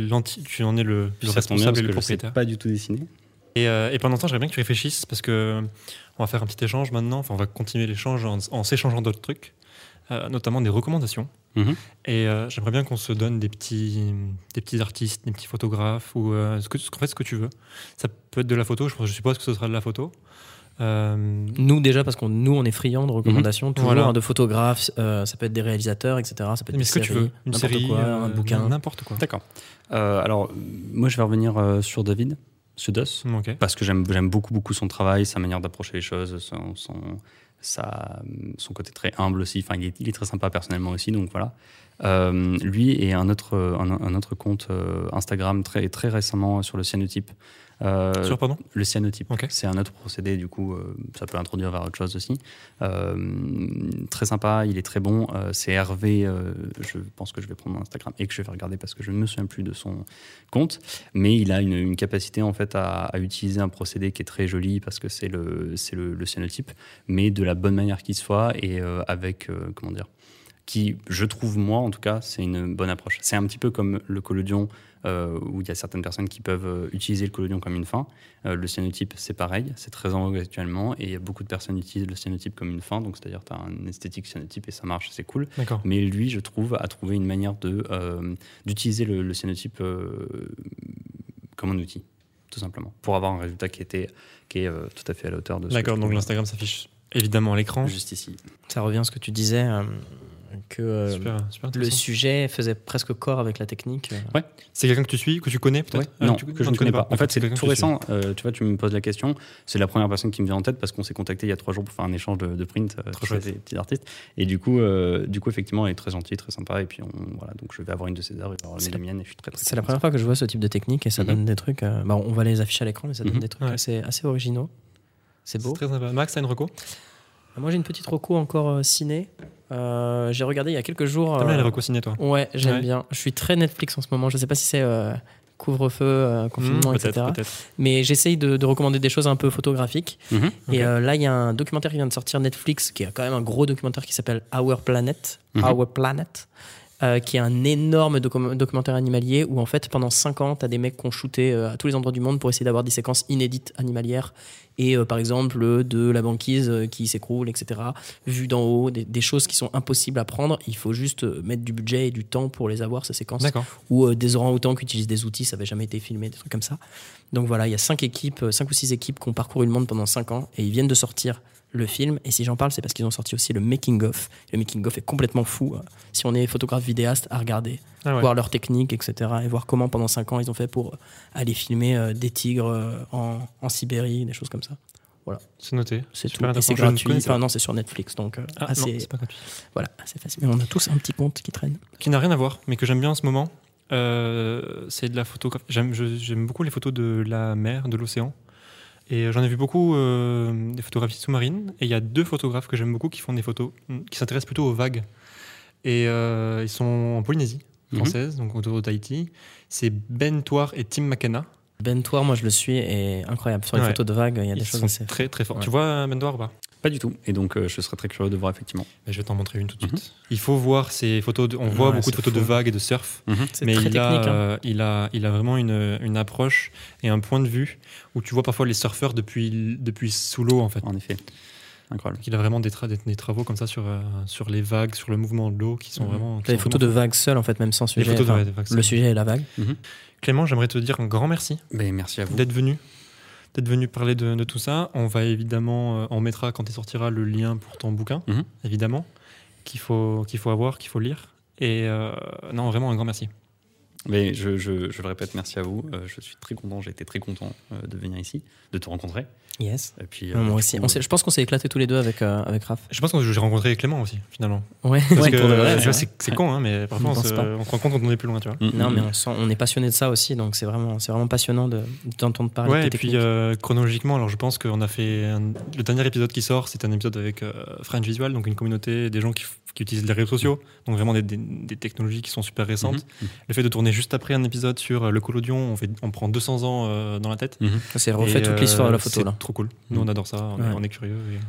tu en es le, responsable et le que je sais propriétaire. pas du tout dessiner. Et, euh, et pendant ce temps, j'aimerais bien que tu réfléchisses parce que on va faire un petit échange maintenant. Enfin, on va continuer l'échange en, en s'échangeant d'autres trucs, euh, notamment des recommandations. Mhm. Et euh, j'aimerais bien qu'on se donne des petits, des petits artistes, des petits photographes ou euh, ce que, en fait, ce que tu veux. Ça peut être de la photo. Je, je suppose que ce sera de la photo. Euh, Nous, déjà, parce qu'on nous, on est friands de recommandations, toujours Voilà. hein, de photographes, euh, ça peut être des réalisateurs, etc. Ça peut être mais des ce que tu veux, une n'importe série, quoi, euh, un bouquin. n'importe quoi. D'accord. Euh, alors, moi, je vais revenir euh, sur David Sudos. Ok. parce que j'aime beaucoup beaucoup son travail, sa manière d'approcher les choses, son, son, sa- son côté très humble aussi. Enfin, il est, il est très sympa personnellement aussi, donc voilà. Euh, lui et un autre, un, un autre compte euh, Instagram très, très récemment sur le cyanotype. Euh, Sur pardon. le cyanotype, c'est un autre procédé, du coup, euh, ça peut introduire vers autre chose aussi. Euh, très sympa, il est très bon. C'est Hervé, je pense que je vais prendre mon Instagram et que je vais regarder parce que je ne me souviens plus de son compte. Mais il a une, une capacité en fait à, à utiliser un procédé qui est très joli parce que c'est le, le, le cyanotype, mais de la bonne manière qu'il soit et avec, comment dire, qui, je trouve, moi en tout cas, c'est une bonne approche. C'est un petit peu comme le collodion, euh, où il y a certaines personnes qui peuvent euh, utiliser le collodion comme une fin. Euh, le cyanotype, c'est pareil, c'est très en vogue actuellement, et il y a beaucoup de personnes utilisent le cyanotype comme une fin, donc c'est-à-dire tu as un esthétique cyanotype et ça marche, c'est cool. D'accord. Mais lui, je trouve, a trouvé une manière de, euh, d'utiliser le, le cyanotype euh, comme un outil, tout simplement, pour avoir un résultat qui, était, qui est euh, tout à fait à la hauteur de ce que D'accord. Donc l'Instagram s'affiche évidemment à l'écran. juste ici. Ça revient à ce que tu disais, euh, que euh, Super, super le sujet faisait presque corps avec la technique. euh. C'est quelqu'un que tu suis, que tu connais peut-être Ouais, non, tu- que je ne connais pas. En fait, c'est tout récent. Euh, tu vois, tu me poses la question. C'est la première personne qui me vient en tête parce qu'on s'est contacté il y a trois jours pour faire un échange de, de print. euh, Trop chouette. des petits artistes. Et du coup, euh, du coup, effectivement, elle est très gentille, très sympa. Et puis, on, voilà, donc je vais avoir une de ses œuvres, C'est de la- mienne, et je suis très, très C'est la première fois que je vois ce type de technique et ça Mhm. donne des trucs. euh, bah, on va les afficher à l'écran, mais ça donne Mhm. des trucs Ouais. assez, originaux. C'est C'est beau. très sympa. Max, t'as une reco? Moi, j'ai une petite reco encore euh, ciné. Euh, j'ai regardé il y a quelques jours. T'aimes bien euh, les recos ciné, toi? Ouais, j'aime Ouais. bien. Je suis très Netflix en ce moment. Je sais pas si c'est couvre-feu, euh, confinement, Mmh, etc. Mais j'essaye de, de recommander des choses un peu photographiques. Mhm. Et euh, là, il y a un documentaire qui vient de sortir Netflix, qui est quand même un gros documentaire qui s'appelle Our Planet. Mhm. Our Planet. Euh, qui est un énorme docu- documentaire animalier où en fait pendant 5 ans tu as des mecs qui ont shooté euh, à tous les endroits du monde pour essayer d'avoir des séquences inédites animalières et euh, par exemple de la banquise qui s'écroule etc vu d'en haut des, des choses qui sont impossibles à prendre. Il faut juste mettre du budget et du temps pour les avoir ces séquences. Ou des orang-outans qui utilisent des outils, ça n'avait jamais été filmé, des trucs comme ça. Donc voilà, il y a cinq équipes, euh, cinq ou six équipes qui ont parcouru le monde pendant cinq ans et ils viennent de sortir le film. Et si j'en parle, c'est parce qu'ils ont sorti aussi le making of. Le making of est complètement fou. euh, Si on est photographe vidéaste, à regarder, Ah ouais. voir leur technique, etc. Et voir comment pendant cinq ans ils ont fait pour aller filmer euh, des tigres euh, en, en Sibérie, des choses comme ça. C'est noté. C'est tout. Et c'est gratuit. Enfin non, c'est sur Netflix, donc euh, Ah, assez, non, c'est pas gratuit. voilà, assez facile. Mais on a tous un petit compte qui traîne. Qui n'a rien à voir, mais que j'aime bien en ce moment. Euh, c'est de la photographie. J'aime beaucoup les photos de la mer, de l'océan. Et j'en ai vu beaucoup euh, des photographies sous-marines. Et il y a deux photographes que j'aime beaucoup qui font des photos, mm, qui s'intéressent plutôt aux vagues. Et euh, ils sont en Polynésie Mhm. française, donc autour de Tahiti. C'est Ben Toir et Tim McKenna. Ben Toir, moi je le suis, est incroyable. Sur les Ouais. photos de vagues, il y a des choses assez. très très. Ouais. Tu vois Ben Toir ou pas? Pas du tout. Et donc, euh, je serais très curieux de voir, effectivement. Mais Je vais t'en montrer une tout de Mhm. suite. Il faut voir ces photos. de- on voit Ouais, beaucoup de photos de vagues et de surf. C'est mais très il, technique. a, hein. euh, il, a, il a vraiment une, une approche et un point de vue où tu vois parfois les surfeurs depuis, depuis sous l'eau en fait. En effet. Incroyable. Donc, il a vraiment des, tra- des, des travaux comme ça sur, euh, sur les vagues, sur le mouvement de l'eau qui sont Mhm. vraiment. qui sont photos de vagues seules, en fait, même sans. Les sujet. photos de- Enfin, ouais, le sujet est la vague. Clément, j'aimerais te dire un grand merci Ben, merci à vous. d'être venu. D'être venu parler de, de tout ça. On va évidemment, euh, on mettra quand il sortira le lien pour ton bouquin, Mhm. évidemment, qu'il faut, qu'il faut avoir, qu'il faut lire. Et euh, non, vraiment un grand merci. Mais je, je, je le répète, merci à vous. Euh, je suis très content, j'ai été très content euh, de venir ici, de te rencontrer. Yes. Et puis, euh, moi du aussi. coup, On s'est- je pense qu'on s'est éclaté tous les deux avec, euh, avec Raph. Je pense que j'ai rencontré Clément aussi, finalement. Ouais, de euh, c'est tu vois, vrai. c'est c'est con, hein, mais parfois On se, pas. on se rend compte quand on est plus loin, tu vois. Mm, Non, mais mm. on, sent- on est passionné de ça aussi, donc c'est vraiment, c'est vraiment passionnant de d'entendre parler Ouais, de et puis euh, chronologiquement, alors je pense qu'on a fait un- le dernier épisode qui sort, c'est un épisode avec euh, French Visual, donc une communauté des gens qui, qui utilisent les réseaux sociaux, donc vraiment des, des- des technologies qui sont super récentes. Le fait de tourner juste après un épisode sur euh, le collodion, on, fait, on prend 200 ans euh, dans la tête. Mhm. c'est refait Et, toute euh, l'histoire de la photo c'est trop cool. Nous, Mhm. on adore ça, on, est, Ouais. on est curieux. et-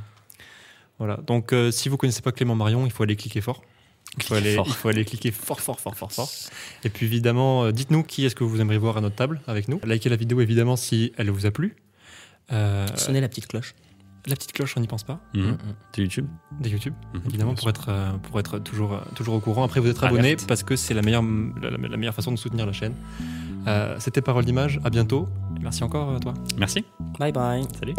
Voilà. Donc, si vous connaissez pas Clément Marion, il faut aller cliquer fort. Il faut, aller, fort. il faut aller cliquer fort, fort, fort, fort, fort. Et puis évidemment, dites-nous qui est-ce que vous aimeriez voir à notre table avec nous. Likez la vidéo évidemment si elle vous a plu. Euh, Sonnez la petite cloche. La petite cloche, on n'y pense pas. Mhm. Mm, C'est YouTube Des YouTube, Mhm. évidemment, pour être, euh, pour être toujours, euh, toujours au courant. Après, vous êtes abonné Alerte. parce que c'est la meilleure, la, la- la meilleure façon de soutenir la chaîne. Euh, C'était Parole d'image. À bientôt. Et merci encore à toi. Merci. Bye bye. Salut.